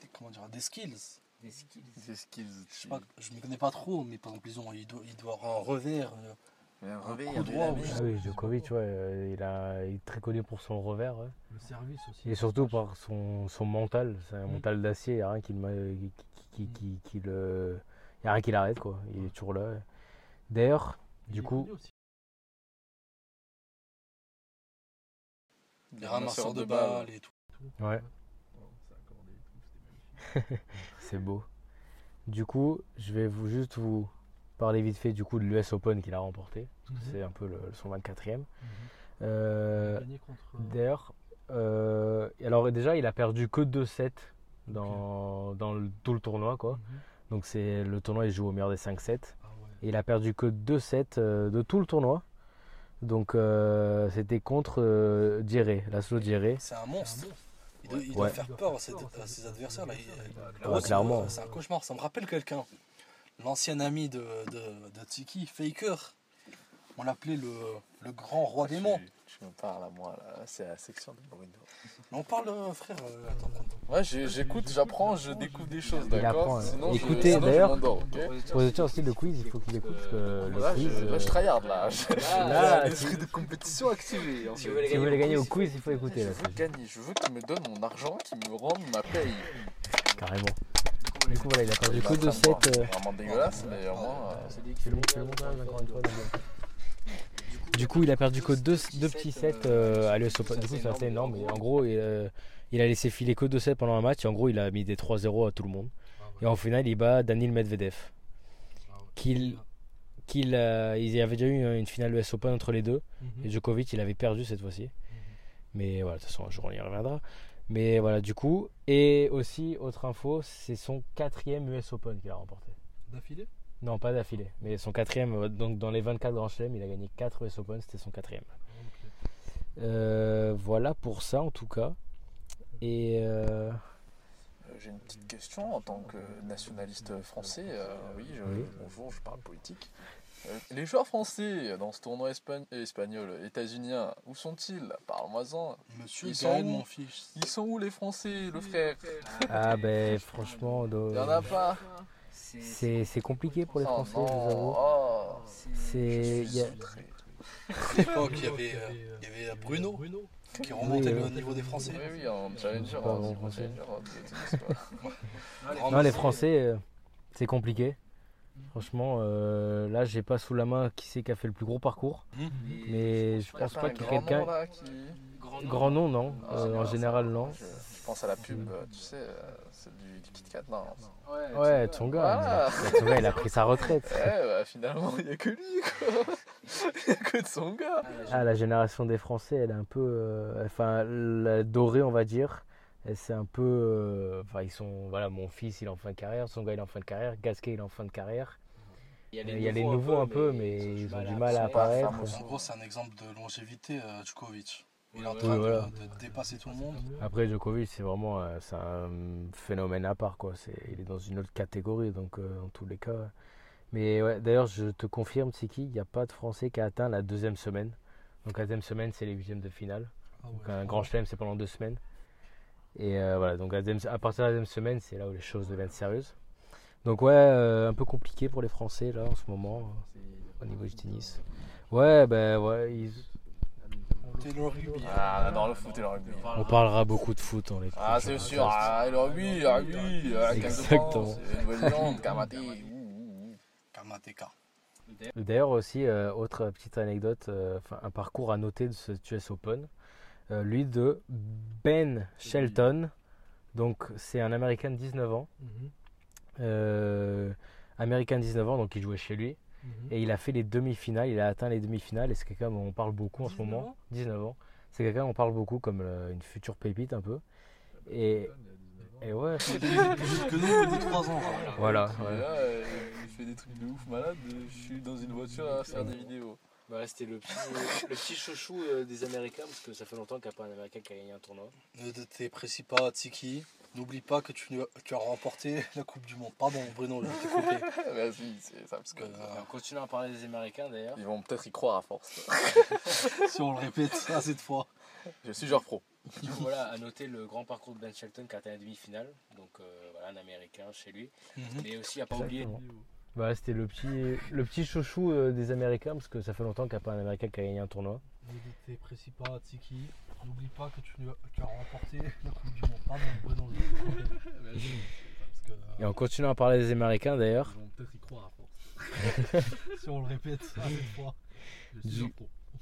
des- comment dire des skills. Des skills. Des skills. Je sais pas, je m'y connais pas trop, mais par exemple ils ont ils doivent, ils doivent avoir un revers. euh, Un coup droit. Ah oui, Djokovic, ouais, euh, il, a, il est très connu pour son revers. ouais. Le service aussi. Et surtout par son, son mental. C'est un Mm. mental d'acier. Il n'y a rien qui, le- qui, qui, qui- qui le. Il y a rien qui l'arrête, quoi. Il est toujours là. D'ailleurs, Il du coup. les ramasseurs de balles et tout. Ouais. Ça accordé et tout, c'était magnifique. C'est beau. Du coup, je vais vous juste vous parler vite fait du coup de l'US Open qu'il a remporté. Mhm. C'est un peu le, son 24e. Mhm. Euh, euh, D'ailleurs, euh, alors déjà, il a perdu que 2-7 dans, dans le- tout le tournoi. quoi. mhm. Donc c'est le tournoi, il joue au meilleur des 5-7. Ah ouais. Et il a perdu que 2-7 euh, de tout le tournoi. Donc euh, c'était contre euh, Djere, Laszlo Djere. C'est un monstre. Il doit, il Ouais. doit faire peur à ses, à adversaires là. Il- Ouais, clairement. C'est un cauchemar. Ça me rappelle quelqu'un. L'ancien ami de, de, de Tiki, Faker. On l'appelait le, le grand roi des monts. Tu, me parles à moi là, c'est la section de Bruno. Mais on parle, euh, frère. euh, attends, attends. Ouais, j'écoute, j'apprend, je découvre des choses, Il apprend, d'accord. Sinon, je- Écoutez, d'ailleurs, Pour les aussi, le quiz, il faut qu'il écoute. Que le Là, quiz, je, là, je euh, tryhard là. Là, là, l'esprit de compétition activé. en Si fait. vous voulez si vous voulez gagner gagner au au quiz, il faut écouter. Je Là, veux gagner, je veux qu'il me donne mon argent, qu'il me rende ma paye. carrément. Du coup, voilà, il a perdu que train de 2-7. boire, euh, c'est vraiment dégueulasse, mais au moins. euh, C'est encore une fois, Du coup, il a perdu que deux, deux petits sets euh, à l'US Open. Du coup, c'est assez énorme. Et en gros, il, euh, il a laissé filer que deux sets pendant un match. Et en gros, il a mis des 3-0 à tout le monde. Ah. Et en finale, il bat Daniil Medvedev. Ah. Qu'il, qu'il, euh, il y avait déjà eu une finale US Open entre les deux. Mhm. Et Djokovic, il avait perdu cette fois-ci. Mhm. Mais voilà, de toute façon, un jour, on y reviendra. Mais voilà, du coup. Et aussi, autre info, c'est son quatrième US Open qu'il a remporté. D'affilée? Non, pas d'affilée. Mais son quatrième, euh, donc dans les 24 grands chelems, il a gagné 4 US Open, c'était son quatrième. Euh, voilà pour ça en tout cas. Et euh, Euh, J'ai une petite question en tant que nationaliste français. euh, oui, je- Oui. bonjour, je parle politique. Euh, les joueurs français dans ce tournoi espa- espagnol, états-unien, où sont-ils? Parle-moi-en. Monsieur Ils sont Gaël, où? mon fils. Ils sont où les Français, le frère? ah ben franchement, Il de- y en a pas. c'est compliqué pour les Oh Français, non, je vous avoue. oh, C'est. À l'époque, il y avait, euh, il y avait Bruno Bruno. qui remontait Oui, le euh, niveau des Français. Oui, oui, en challenger, Pas en bon. Grand Non, les. Français, euh, c'est compliqué. Franchement, euh, là, j'ai pas sous la main qui c'est qui a fait le plus gros parcours. Mais je pense pas qu'il y ait grand nom, quelqu'un. Grand nom, non. Ah, Euh, en ça, général, non. Je, je pense à la pub, euh, tu sais, euh, celle du, du Kit Kat, non. Ouais, Tsonga. Voilà. mais Tsonga, il a pris sa retraite. Eh, bah, finalement, il n'y a que lui, quoi. Il n'y a que de son gars. Ah, la génération des Français, elle est un peu. euh, enfin, la dorée, on va dire. C'est un peu. euh, Enfin, ils sont. Voilà, mon fils, il est en fin de carrière. Son gars, il est en fin de carrière. Gasquet, il est en fin de carrière. Il y a les nouveaux un peu, mais ils ont du mal à apparaître. En gros, c'est un exemple de longévité, euh, Djokovic. Il est en train de- voilà. de, dépasser tout le monde. Après, Djokovic, c'est vraiment euh, c'est un phénomène à part. Quoi. C'est, il est dans une autre catégorie, donc euh, en tous les cas. Mais ouais, d'ailleurs, je te confirme, Tsiki, il n'y a pas de Français qui a atteint la deuxième semaine. Donc la deuxième semaine, c'est les huitièmes de finale. Ah Donc ouais. un grand chelem, c'est pendant deux semaines. Et euh, voilà, donc deuxième- à partir de la deuxième semaine, c'est là où les choses deviennent sérieuses. Donc ouais, euh, un peu compliqué pour les Français là en ce moment au niveau du tennis. Ouais, ben ouais, ils- C'est le rugby. Ah, on adore le foot et le rugby. on parlera beaucoup de foot dans les Ah, c'est sûr. Ah, le rugby, le rugby. ah, Exactement. Nouvelle-Zélande, ouh. Kamateka. D'ailleurs aussi, euh, autre petite anecdote, euh, enfin, un parcours à noter de ce US Open. Euh, lui de Ben Shelton. Donc c'est un Américain de 19 ans. Mhm, Euh, Américain de 19 ans, donc il jouait chez lui. mhm. Et il a fait les demi-finales, il a atteint les demi-finales. Et c'est quelqu'un dont on parle beaucoup en ce 19 moment. ans 19 ans. C'est quelqu'un dont on parle beaucoup comme euh, une future pépite un peu. Et, et ouais, Que nous, on est 3 ans. voilà. Et ouais. là, euh, il fait des trucs de ouf malade. Je suis dans une voiture à faire des vidéos. Bah, C'était le petit, le petit chouchou euh, des Américains, parce que ça fait longtemps qu'il n'y a pas un Américain qui a gagné un tournoi. Ne te précis pas, Tiki. N'oublie pas que tu, tu as remporté la Coupe du Monde. Pardon, Bruno, je t'ai coupé. Vas-y, c'est ça. Parce que Euh, on continue à parler des Américains d'ailleurs. ils vont peut-être y croire à force. si on le répète assez de fois. Je suis joueur pro. Du coup, voilà, à noter le grand parcours de Ben Shelton qui a atteint la demi-finale. Donc euh, voilà, un Américain chez lui. Mais aussi, à pas oublier. Bah, c'était le petit, le petit chouchou euh, des Américains, parce que ça fait longtemps qu'il n'y a pas un Américain qui a gagné un tournoi. Ne te précis pas, Tiki. N'oublie pas que tu, tu as remporté la Coupe du Monde. Pardon. Parce que, Et en continuant à parler des Américains d'ailleurs, Ils vont peut-être y croire à force. si on le répète assez de fois. Je suis Du-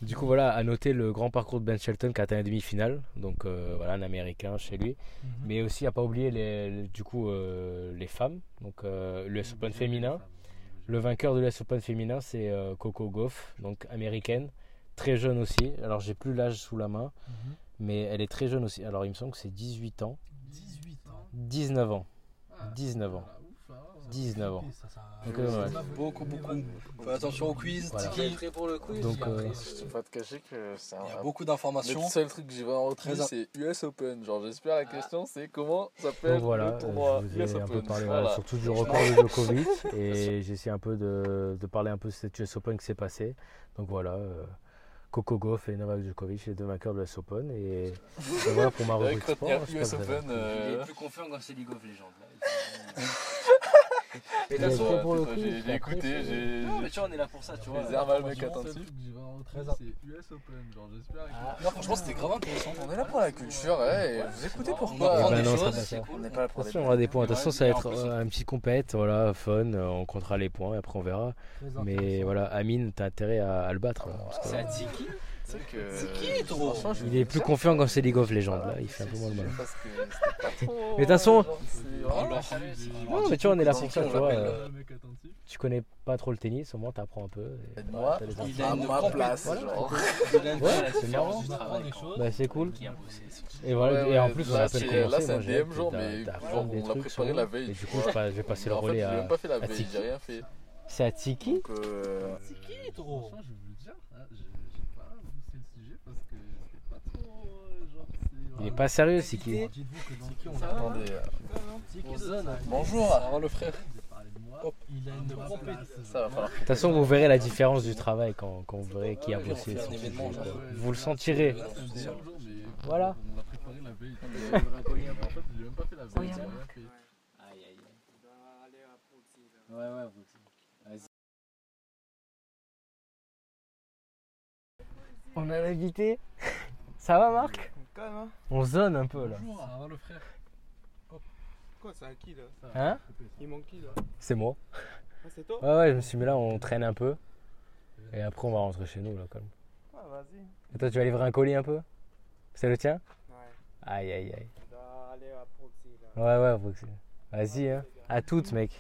du coup voilà, à noter le grand parcours de Ben Shelton qui a atteint la demi-finale. Donc euh, voilà, un Américain chez lui. Mhm. Mais aussi à pas oublier les, les- du coup euh, les femmes. Donc euh, l'US Open féminin. Le vainqueur de l'US Open féminin c'est euh, Coco Gauff, donc américaine, très jeune aussi. Alors j'ai plus l'âge sous la main, Mhm. mais elle est très jeune aussi. Alors il me semble que c'est 18 ans, 18 ans. 19 ans, Ah, 19 ans, voilà, ouf, hein. 19 ans. Et ça, ça- Donc, euh, ouais. Beaucoup, beaucoup. Fais attention au quiz, Voilà. Tiki. pour le quiz Donc, euh, Je vais pas te cacher que c'est Il y a un. beaucoup Le d'informations. seul truc que j'ai vraiment retenu, c'est US Open. Genre, j'espère la question, c'est comment s'appelle Donc voilà, le euh, tournoi je vous ai US un peu Open. parlé voilà, surtout du record de Djokovic et j'ai essayé un peu de, de parler un peu de cet US Open qui s'est passé. Donc voilà, euh, Coco Gauff et Novak Djokovic, les deux vainqueurs de l'US Open. Et, voilà pour ma Avec rubrique sport. US Open. appris. Il euh, est plus confiant quand c'est League of Legends. Là. Mais avez de toute fait façon, pour le J'ai quiz, j'ai écouté, j'ai. non, mais tu vois, on est là pour ça, tu vois. Les armes à le mec attentif. c'est US Open. Genre, j'espère. Ah. Non, franchement, c'était grave intéressant. On est là pour la culture, ouais. et Vous écoutez On pourquoi apprend Eh ben. On n'est pas là pour Attention, on aura des points. Attention, ça va être euh, un petit compète, voilà, fun. euh, On comptera les points et après on verra. Mais voilà, Amine, t'as intérêt à, le battre. là, que C'est à Tiki. C'est que. C'est qui, je il est plus confiant quand c'est League of Legends. Là, il fait un C'est peu moins de mal. Trop. Mais de toute façon- c'est Alors, Non, mais tu vois, on est là pour ça, tu vois. euh, Le. Tu connais pas trop le tennis, au moins t'apprends un peu. Moi, il a à une place. Ouais, c'est marrant. Bah, c'est cool. Et voilà, et en plus, on là, a c'est- commencer. là, c'est moi, un j'ai- DM mais genre, des on préparé la veille, Et du coup, je, pas- je vais passer le relais j'ai à. même pas fait la à veille, Tiki. j'ai rien fait. C'est à Tiki euh, trop Franchement, je veux dire, hein, j'ai j'ai pas poussé le sujet parce que c'était pas trop. euh, genre, c'est. Il est pas sérieux, zone. ça. Bonjour. Le frère. De toute façon, vous verrez la différence du travail quand, quand vous verrez qui a bossé. sur sujet, Vous le c'est- sentirez. C'est Voilà. On a l'invité. Ça va, Marc? Hein On zone un peu là. Bonjour, ça va le frère Quoi, c'est à qui là Hein Il manque qui là C'est moi. Ah, c'est toi Ouais, ouais, je me suis mis là, on traîne un peu. Et après, on va rentrer chez nous là, quand même. Ah, vas-y. Et toi, tu vas livrer un colis un peu? C'est le tien? Ouais, Aïe, aïe, aïe. on doit aller à Proxy là. Ouais, ouais, c'est- Vas-y, hein. À toutes, mec.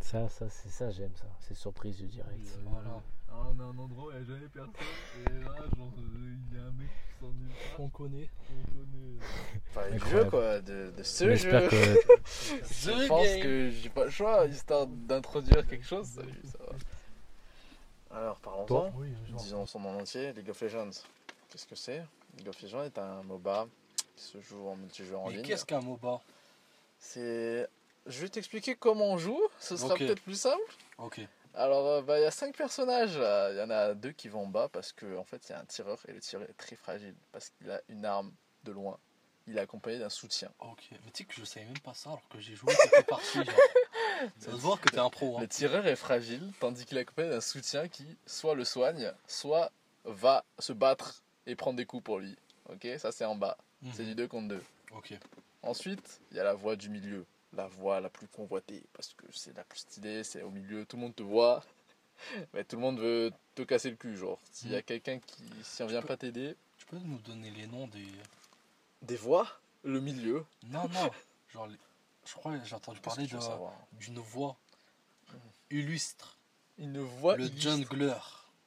Ça, ça, c'est ça, j'aime ça. C'est surprise du direct. Voilà. Alors, on est à un endroit où il n'y a jamais personne. Et là, genre, euh, il y a un mec qui s'en est Qu'on connaît. On connaît. Parler du Incroyable. jeu, quoi, de, de ce J'espère jeu. que. Je pense que j'ai pas le choix, histoire d'introduire quelque chose. Salut, ça va. Alors, parlons-en. Oui, genre. Disons son nom entier, League of Legends. Qu'est-ce que c'est? League of Legends est un MOBA qui se joue en multijoueur en Mais ligne. qu'est-ce qu'un MOBA? C'est. Je vais t'expliquer comment on joue, ce sera Ok. peut-être plus simple. Ok. Alors, euh, bah, il y a cinq personnages. Il y en a deux qui vont en bas parce qu'en en fait, il y a un tireur et le tireur est très fragile parce qu'il a une arme de loin. Il est accompagné d'un soutien. Ok, mais tu sais que je savais même pas ça alors que j'ai joué quelques parties. Ça se voit que t'es un pro. Hein. Le tireur est fragile tandis qu'il est accompagné d'un soutien qui soit le soigne, soit va se battre et prendre des coups pour lui. Ok, ça c'est en bas. C'est Mhm. du 2 contre 2. Ok. Ensuite, il y a la voie du milieu. La voie la plus convoitée. Parce que c'est la plus stylée, c'est au milieu, tout le monde te voit. Mais tout le monde veut te casser le cul, genre. S'il y a Mhm. quelqu'un qui, si on vient peux- pas t'aider. Tu peux nous donner les noms des. Des voies Le milieu? Non, non. Genre, je crois j'ai entendu parler d'une voix illustre. Une voie le illustre. jungler.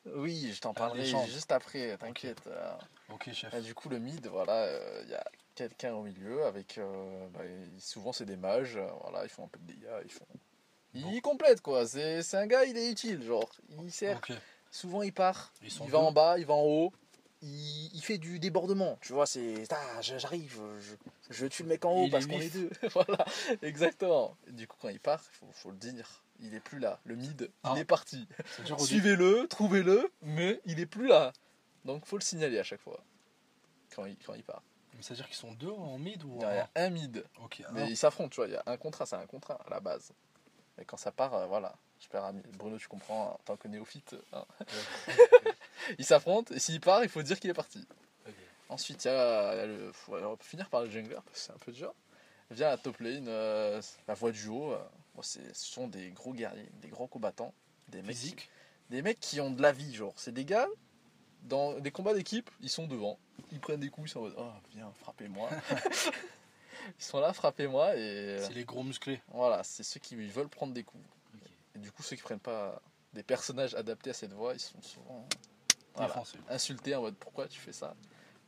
Oui, je t'en parlerai juste après, t'inquiète. Euh, Ok, chef. Et du coup, le mid, voilà, euh, il y a quelqu'un au milieu avec. euh, bah, souvent, c'est des mages, euh, voilà, ils font un peu de dégâts, ils font. Ils complètent quoi, c'est c'est un gars, il est utile, genre, il sert. Souvent, il part, il va en bas, il va en haut, il, il fait du débordement, tu vois, c'est. Ah, j'arrive, je, je tue le mec en haut Il parce qu'on est deux. voilà, exactement. Et du coup, quand il part, il faut, faut le dire, il est plus là. Le mid, Ah. il est parti. Suivez-le, trouvez-le, mais il est plus là. Donc, faut le signaler à chaque fois quand il, quand il part. C'est-à-dire qu'ils sont deux en mid ou Il y a un mid, mais ils s'affrontent, tu vois. Il y a un contrat, c'est un contrat à la base. Et quand ça part, euh, voilà. J'espère, ami- Bruno, tu comprends, en tant que néophyte. hein. ils s'affrontent, et s'il part, il faut dire qu'il est parti. Ensuite, il y a, il y a le. faut finir par le jungler, parce que c'est un peu dur. Vient la top lane, euh, la voix du haut. euh, bon, ce sont des gros guerriers, des grands combattants. Des mecs, des mecs qui ont de la vie, genre. C'est des gars, dans des combats d'équipe, ils sont devant. Ils prennent des coups, ils sont en mode Oh, viens, frappez-moi. ils sont là, frappez-moi, et. C'est les gros musclés. Voilà, c'est ceux qui veulent prendre des coups. Et du coup, ceux qui prennent pas des personnages adaptés à cette voix, ils sont souvent voilà, insultés en mode pourquoi tu fais ça?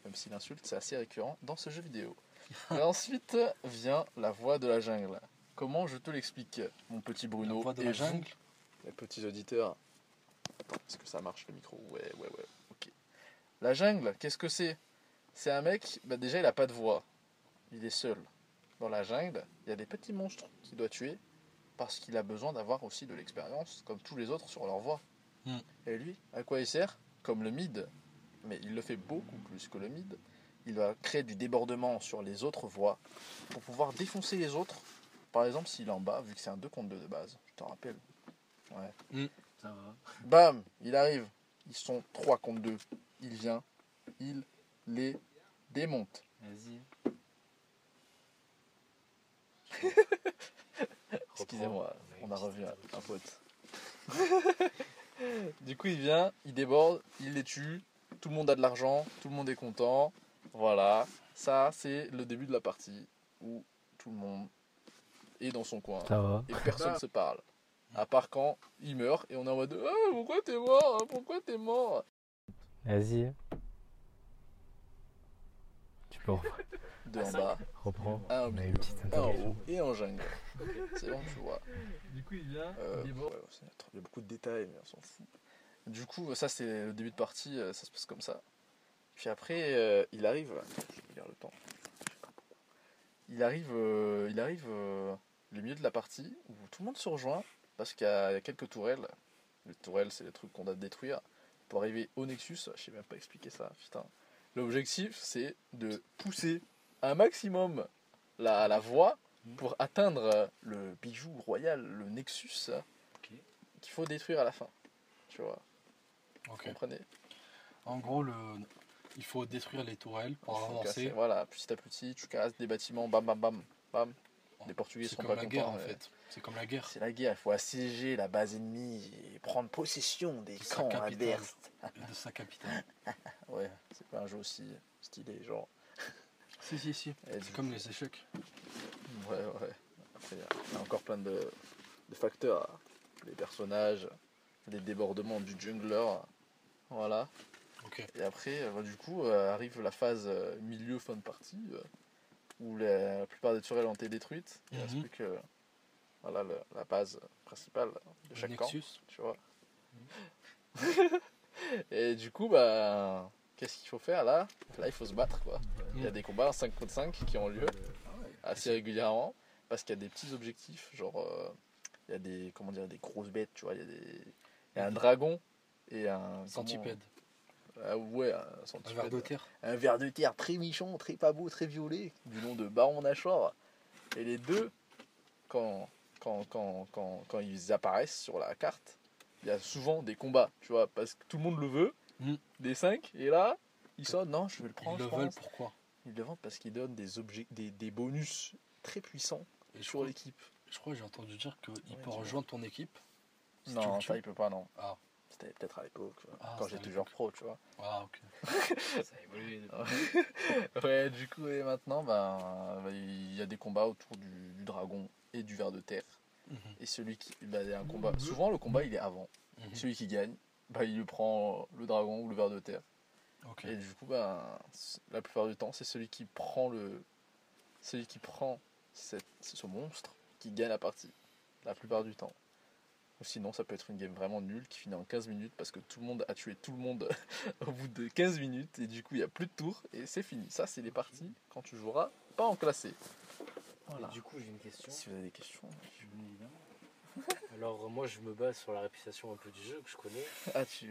Même si l'insulte, c'est assez récurrent dans ce jeu vidéo. Et ensuite vient la voix de la jungle. Comment je te l'explique, mon petit Bruno? La voix de et la vous, jungle? les petits auditeurs? Attends, est-ce que ça marche le micro? Ouais, ouais, ouais. La jungle, qu'est-ce que c'est? C'est un mec, bah déjà il a pas de voix. Il est seul. Dans la jungle, il y a des petits monstres qu'il doit tuer parce qu'il a besoin d'avoir aussi de l'expérience, comme tous les autres sur leur voie. Hmm. Et lui, à quoi il sert? Comme le mid, mais il le fait beaucoup plus que le mid. Il va créer du débordement sur les autres voies pour pouvoir défoncer les autres. Par exemple, s'il est en bas, vu que c'est un 2 contre 2 de base, je t'en rappelle. Ouais. Ça va. Bam, il arrive. Ils sont 3 contre 2. Il vient, il les démonte. Vas-y. Excusez-moi, on a revu un, un pote. du coup, il vient, il déborde, il les tue. Tout le monde a de l'argent, tout le monde est content. Voilà, ça c'est le début de la partie où tout le monde est dans son coin Ça va. et personne ne se parle. À part quand il meurt et on est en mode Ah, pourquoi t'es mort Pourquoi t'es mort? Vas-y. Tu peux re- De en bas, reprendre. un On a une petite un en haut et en jungle. C'est bon, tu vois. Du coup, il vient, Euh, il ouais, y a beaucoup de détails, mais on s'en fout. Du coup, ça c'est le début de partie, euh, ça se passe comme ça. Puis après, euh, il arrive. Je vais lire le temps. Il arrive, euh, il arrive euh, le milieu de la partie où tout le monde se rejoint parce qu'il y, a quelques tourelles. Les tourelles, c'est les trucs qu'on doit détruire pour arriver au Nexus. Je sais même pas expliquer ça, putain. L'objectif, c'est de pousser un maximum la, la voie pour atteindre euh, le bijou royal, le Nexus, qu'il faut détruire à la fin. Tu vois, vous comprenez? En gros, le... il faut détruire les tourelles pour avancer. casser, Voilà, petit à petit, tu casses des bâtiments, bam bam bam, bam. Les Portugais sont comme pas la guerre en fait. C'est comme la guerre. C'est la guerre, il faut assiéger la base ennemie et prendre possession des De camps adverses. De sa capitale. Ouais, c'est pas un jeu aussi stylé, genre. si, si, si. C'est comme les échecs. Ouais, ouais. Après, il y a encore plein de, de facteurs. Les personnages, les débordements du jungler. Voilà. Et après, euh, bah, du coup, euh, arrive la phase euh, milieu fin de partie euh, où la, plupart des turelles ont été détruites. Il ne reste Mhm. plus que voilà, le- la base principale de chaque camp. Tu vois. Et du coup, bah, qu'est-ce qu'il faut faire là? Là, il faut se battre quoi. Il y a des combats en 5 contre 5 qui ont lieu assez régulièrement parce qu'il y a des petits objectifs genre euh, il y a des, comment dire, des grosses bêtes, tu vois. Il y a, des, il y a un dragon et un. Centipède. Ah ouais, un verre de terre. un ver de terre très méchant, très pas beau, très violet, du nom de Baron Nashor. Et les deux, quand, quand, quand, quand, quand ils apparaissent sur la carte, il y a souvent des combats, tu vois, parce que tout le monde le veut, Mm. des cinq, et là, ils sont, non, je vais le prendre, Ils le veulent pourquoi? Ils le vendent parce qu'ils donnent des, objets, des, des bonus très puissants Et sur l'équipe. je crois que j'ai entendu dire qu'il Ouais, peut rejoindre ton équipe. si Non, ça il peut pas, non. Ah. C'était peut-être à l'époque, vois, Ah, quand j'étais joueur pro, tu vois. Ah, ok. Ça a évolué depuis. Ouais, du coup, et maintenant, ben, ben, il y a des combats autour du, du dragon et du ver de terre. Mhm. Et celui qui. ben, il y a un combat. Souvent, le combat, il est avant. Mhm. Celui qui gagne, ben, il prend le dragon ou le ver de terre. Et du coup, ben, la plupart du temps, c'est celui qui prend le. Celui qui prend cette, ce monstre qui gagne la partie. La plupart du temps. Ou sinon, ça peut être une game vraiment nulle qui finit en 15 minutes parce que tout le monde a tué tout le monde au bout de 15 minutes et du coup, il n'y a plus de tours et c'est fini. Ça, c'est les parties quand tu joueras pas en classé. Voilà. Et du coup, j'ai une question. Si vous avez des questions. Alors, moi, je me base sur la réputation un peu du jeu que je connais. Ah, tu.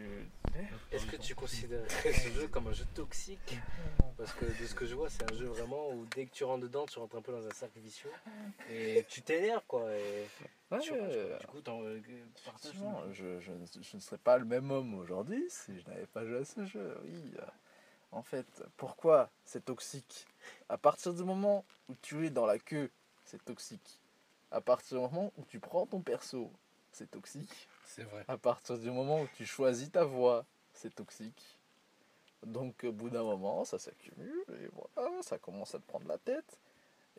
Est-ce que tu considères ce jeu comme un jeu toxique Parce que de ce que je vois, c'est un jeu vraiment où dès que tu rentres dedans, tu rentres un peu dans un cercle vicieux et tu t'énerves quoi. Et Ouais, tu- euh, du coup, t'en euh, je, je, ne- je ne serais pas le même homme aujourd'hui si je n'avais pas joué à ce jeu. Oui. En fait, pourquoi c'est toxique? À partir du moment où tu es dans la queue, c'est toxique. À partir du moment où tu prends ton perso, c'est toxique. C'est vrai. À partir du moment où tu choisis ta voie, c'est toxique. Donc au bout d'un moment, ça s'accumule et voilà, ça commence à te prendre la tête.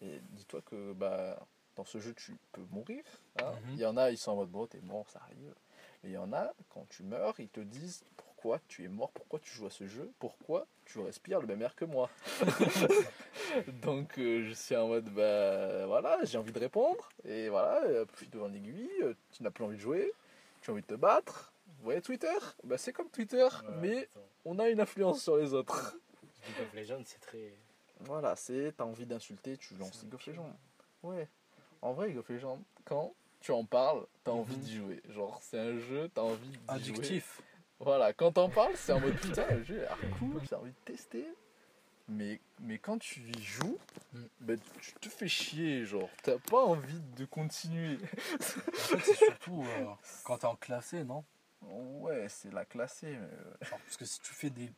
Et dis-toi que bah, dans ce jeu, tu peux mourir. hein. Mhm. Il y en a, ils sont en mode bon, t'es mort, ça arrive. Mais il y en a, quand tu meurs, ils te disent pourquoi tu es mort, pourquoi tu joues à ce jeu, pourquoi tu respires le même air que moi. Donc euh, je suis en mode bah voilà, j'ai envie de répondre. Et voilà, euh, puis devant l'aiguille, euh, tu n'as plus envie de jouer, tu as envie de te battre. Vous voyez Twitter bah, C'est comme Twitter, mais on a une influence sur les autres. League of Legends, c'est très. Voilà, c'est t'as envie d'insulter, tu lances League of Legends. Ouais. En vrai, League of Legends, quand tu en parles, t'as envie Mhm. d'y jouer. Genre, c'est un jeu, t'as envie d'y jouer. Addictif. Voilà, quand t'en parles, c'est en mode putain, le jeu a l'air cool, j'ai envie de tester. Mais, mais quand tu y joues, Mm. bah, tu te fais chier, genre, t'as pas envie de continuer. En fait, c'est surtout euh, quand t'es en classé, non? Ouais, c'est la classée, mais. euh, Genre, Parce que si tu fais des,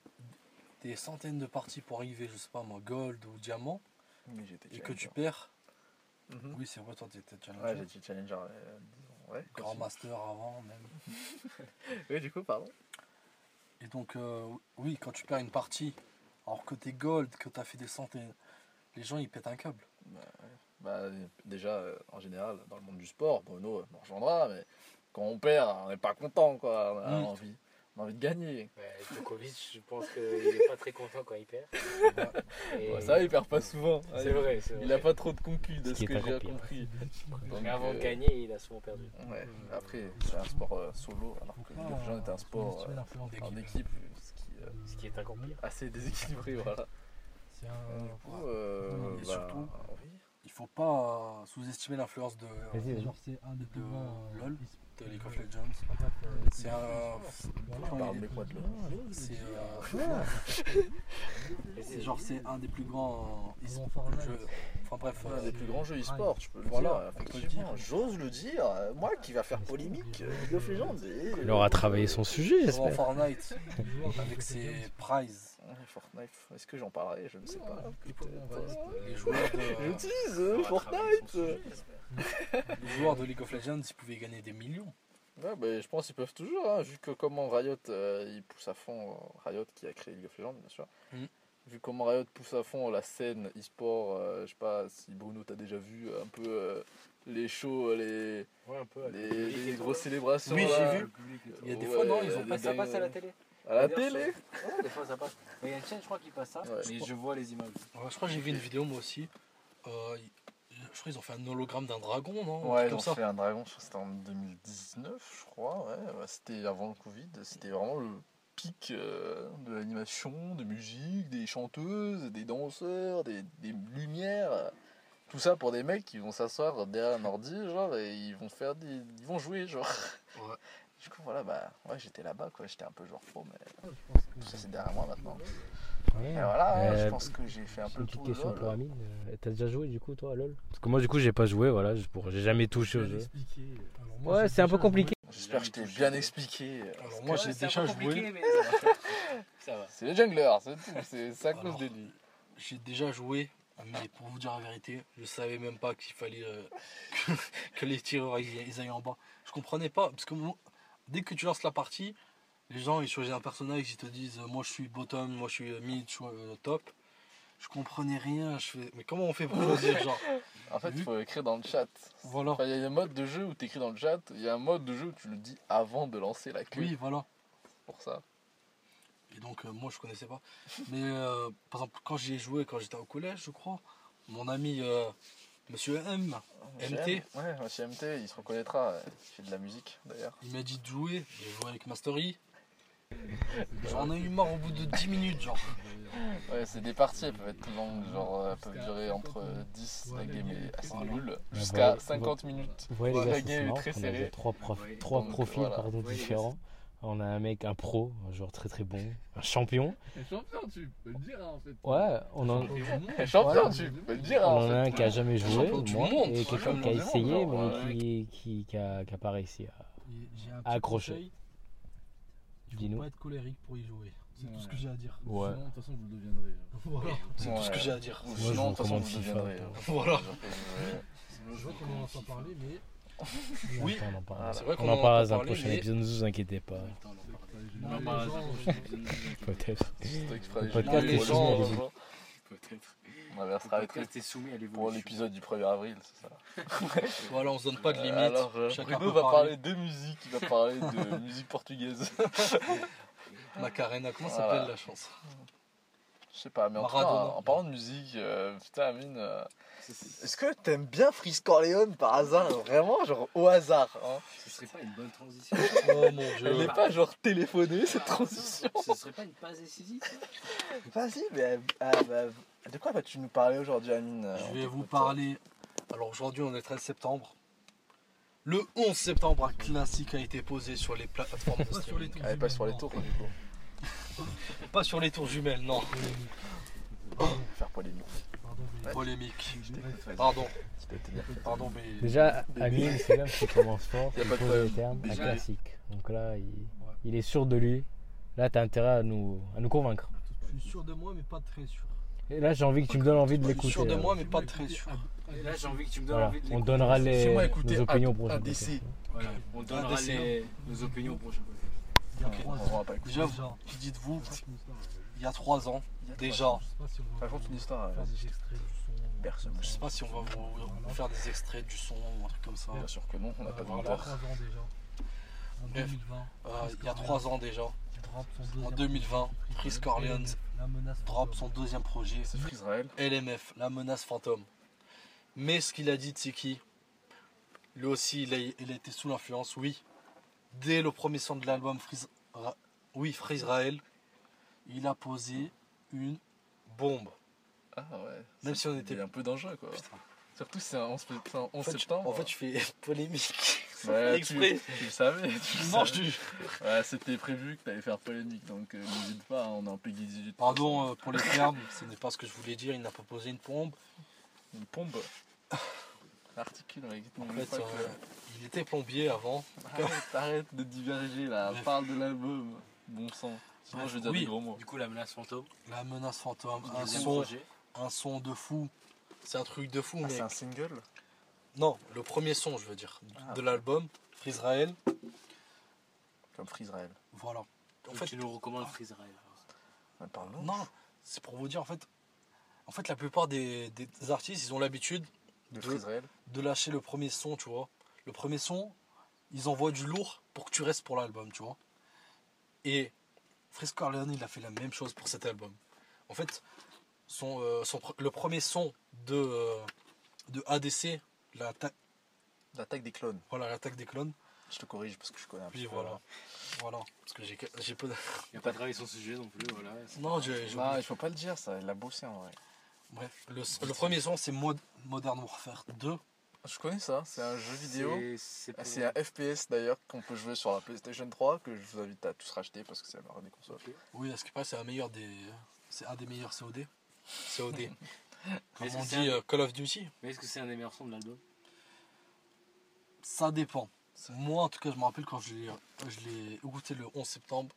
des centaines de parties pour arriver, je sais pas moi, gold ou diamant, mais et que tu perds, Mhm. oui, c'est vrai, toi t'étais Ouais, challenger. j'étais challenger, euh, ouais. Grand master avant même. Oui, du coup, pardon. Et donc, euh, oui, quand tu perds une partie, alors que t'es gold, que t'as fait des centaines, les gens ils pètent un câble. Bah, déjà, euh, en général, dans le monde du sport, Bruno me rejoindra, mais quand on perd, on n'est pas content, quoi. On a, Mm. envie, on a envie de gagner. Ouais, Djokovic, je pense qu'il est pas très content quand il perd. Et- Ouais, ça, il perd pas souvent. C'est vrai, c'est vrai. Il a pas trop de concus de Ce ce, que j'ai compris. Donc, Mais avant de euh, gagner, il a souvent perdu. Ouais, après, c'est un sport euh, solo, alors que League of Legends est un sport euh, en équipe, ce qui est euh, Ce qui est encore pire. assez déséquilibré, voilà. C'est un. Du coup, euh, Et bah, surtout- oui. Il faut pas sous-estimer l'influence de, LOL, de League of Legends. Euh, C'est un. C'est euh, c'est genre c'est un des plus grands e- un jeux. Enfin bref, Un euh, des plus grands jeux e-sport, je peux le Voilà, dire. J'ose le dire, euh, moi qui va faire polémique, euh, League of Legends. Il aura travaillé son sujet, j'espère. Fortnite avec ses prizes. Fortnite, est-ce que j'en parlerai? Je ne sais pas. Les joueurs de, tease, euh, Fortnite les joueurs de League of Legends, ils pouvaient gagner des millions. Ouais, bah, je pense qu'ils peuvent toujours, hein, vu que comment Riot euh, il pousse à fond, euh, Riot qui a créé League of Legends bien sûr, Mhm. vu comment Riot pousse à fond la scène e-sport, euh, je sais pas si Bruno t'as déjà vu un peu euh, les shows, les, Ouais, un peu. les, les grosses célébrations. Oui, j'ai vu. Il y a des Ouais, fois, non, ils ont pas Ça passe à la télé À la télé Ouais, des fois ça passe. Il y a une chaîne, je crois, qui passe ça. Ouais. Mais je vois les images. Ouais, je crois que j'ai vu une vidéo moi aussi. Euh, je crois qu'ils ont fait un hologramme d'un dragon, non? Ouais, ils ont ça. fait un dragon, je crois que c'était en 2019, je crois. Ouais, c'était avant le Covid. C'était vraiment le pic euh, de l'animation, de musique, des chanteuses, des danseurs, des, des lumières. Tout Tout ça pour des mecs qui vont s'asseoir derrière un ordi, genre, et ils vont faire des... Ils vont jouer, genre. Ouais. Du coup, voilà, bah, ouais, j'étais là-bas, quoi. J'étais un peu joueur pro, mais Ah, tout ça, c'est derrière moi maintenant. Ouais. Et voilà, Euh, je pense que j'ai fait un peu une le tour petite de question LoL. pour Amine. Euh, T'as déjà joué du coup toi à LoL? Parce que moi du coup j'ai pas joué, voilà, juste pour- j'ai jamais touché au jeu. Alors, moi, Ouais, c'est un peu compliqué. J'espère que je t'ai bien expliqué. Alors moi j'ai déjà joué. C'est les junglers, c'est tout. C'est à cause de lui. J'ai déjà joué, mais pour vous dire la vérité, je savais même pas qu'il fallait euh, que, que les tireurs ils, ils aillent en bas. Je comprenais pas, parce que moi, dès que tu lances la partie, les gens ils choisissent un personnage, ils te disent euh, moi je suis bottom, moi je suis euh, mid, je suis euh, top. Je comprenais rien, je fais mais comment on fait pour choisir genre? En fait, il faut écrire dans le chat. Voilà. Enfin, il y a un mode de jeu où tu écris dans le chat, il y a un mode de jeu où tu le dis avant de lancer la queue. Oui, voilà. Pour ça. Et donc euh, moi je connaissais pas. Mais euh, par exemple quand j'y ai joué quand j'étais au collège, je crois, mon ami euh, Monsieur M, MT. Ouais, monsieur MT, il se reconnaîtra. Il fait de la musique d'ailleurs. il m'a dit de jouer, j'ai joué avec Mastery. J'en ai eu marre au bout de 10 minutes genre. Ouais, c'est des parties, elles peuvent être longues, genre euh, elles peuvent durer entre 10, la game est assez nulle, Ouais, jusqu'à voilà. 50 minutes. Vous voyez les gars, la game c'est est très serrée. trois, profils pardon, différents. On a un mec, un pro, un joueur très très bon, un champion. Et champion, tu peux le dire hein, en fait. Ouais, on en, Eh, champion, Voilà. tu peux le dire hein, on en en a fait. un qui a jamais joué, monde. et quelqu'un qui a monde, essayé, genre, mais ouais. qui, qui, qui, a, qui a pas réussi à. Un accrocher. Il Dis-nous. faut pas être colérique pour y jouer. C'est tout ce que j'ai à dire. Ouais. Sinon, de toute façon, vous le deviendrez. hein. Voilà. C'est tout ce que j'ai à dire. Moi, sinon, je de toute façon, vous FIFA, deviendrez. hein. Voilà. Je vois qu'on en entend parler, mais. Oui. On en parle. Voilà. C'est vrai On en parlera dans un prochain mais- épisode, ne vous inquiétez pas. Attends, On non, en mais parlera les dans gens, un prochain épisode. Peut-être. Feras les les gens. Peut-être. On va Le se arrêter podcast est soumis à pour l'épisode du 1er avril, c'est ça. Voilà, on se donne pas de limite. Alors, euh, Chacun Bruno va parler. parler de musique, il va parler de musique portugaise. Macarena, comment Voilà. s'appelle la chanson? Je sais pas, mais en tout cas, Maradona. en parlant de musique, euh, putain, Amine, euh, Ce ce- est-ce que t'aimes bien Freeze Corleone par hasard Vraiment, genre au hasard hein? Ce serait pas une bonne transition. Oh mon Elle n'est pas genre téléphonée cette transition? Ce serait pas une passe décisive ça? Vas-y, mais ah, bah, de quoi vas-tu nous parler aujourd'hui, Amine euh, Je on vais vous parler. Alors aujourd'hui, on est le 13 septembre. Le 11 septembre, un classique a été posé sur les plateformes de Pas sur les streaming. tours. Est pas sur les tours, du coup. Pas sur les tours jumelles, non. Faire polémique. Polémique. Pardon, pardon, mais. Déjà, Amine, c'est bien parce qu'il commence fort, il pas de pose les termes, un classique. Donc là, il, il est sûr de lui. Là, t'as intérêt à nous, à nous convaincre. Je suis sûr de moi, mais pas très sûr. Et là, j'ai envie que tu me donnes envie de Je suis l'écouter. sûr de moi, mais pas très sûr. Là, j'ai envie que tu me donnes Voilà, envie de on l'écouter. donnera les, nos opinions DC. Voilà, on donnera les, nos opinions au prochain trois. Déjà, qui dites-vous Il y a 3 ans, déjà. Raconte une histoire. euh. Personne. Je sais pas si on va vous, vous faire des extraits du son ou un truc comme ça. Bien sûr que non, on n'a Euh, pas de il y a Voilà. trois ans déjà. En Bref. 2020. Euh, il y a 3 ans déjà, drop son en deuxième 2020, projet. Chris Corleone La menace drop son deuxième projet. Israël. LMF, la menace fantôme. Mais ce qu'il a dit, c'est qui? Lui aussi, il a, il a été sous l'influence, oui. Dès le premier son de l'album Freeze, oui, Free Israel, il a posé une bombe. Ah ouais. Même si on était. un peu dangereux quoi. Putain. Surtout si c'est un 11, c'est un 11 En fait, tu- septembre. en fait, tu fais polémique. Ouais, tu, exprès. tu le savais. Tu le savais. te Ouais, c'était prévu que t'allais faire polémique, donc euh, n'hésite pas, hein, on est en Peggy 18. Pardon euh, pour les termes, ce n'est pas ce que je voulais dire. Il n'a pas posé une bombe. Une pompe. Articule avec En fait, euh, il était plombier avant. Arrête, arrête de diverger là, Bref. parle de l'album. Bon sang. Sinon Bref, je vais dire oui. des gros mots. Du coup, la menace fantôme, La menace fantôme, un son, un son de fou. C'est un truc de fou, Ah, mais c'est un single non, le premier son, je veux dire, Ah. de l'album, Free Israel. Comme Free Israël. Voilà. En fait, tu nous recommandes Free Israel. Ouais, Parle-nous. non, c'est pour vous dire, en fait, en fait, la plupart des, des artistes, ils ont l'habitude De de lâcher le premier son, tu vois. Le premier son, ils envoient du lourd pour que tu restes pour l'album, tu vois. Et Frisco Corleone, il a fait la même chose pour cet album. En fait, son, euh, son le premier son de, euh, de ADC, l'atta- L'attaque des clones. voilà, l'attaque des clones, Je te corrige parce que je connais un peu. voilà. Voilà, parce que j'ai j'ai peu de... Il n'y a pas travaillé son sujet non plus, voilà. Non, j'ai j'ai Non, oublié. il faut pas le dire ça, il a bossé en vrai. Bref, le, le premier son c'est Mod- Modern Warfare 2. Je connais ça, c'est un jeu vidéo. C'est- Ah, un FPS d'ailleurs qu'on peut jouer sur la PlayStation 3 que je vous invite à tous racheter parce que c'est la meilleure des consoles. Oui, à ce qui paraît, c'est un meilleur des. C'est un des meilleurs COD. COD. Mais Comme on dit un- euh, Call of Duty. Mais est-ce que c'est un des meilleurs sons de l'album? Ça dépend. Moi, en tout cas, je me rappelle quand je l'ai, je l'ai écouté le 11 septembre,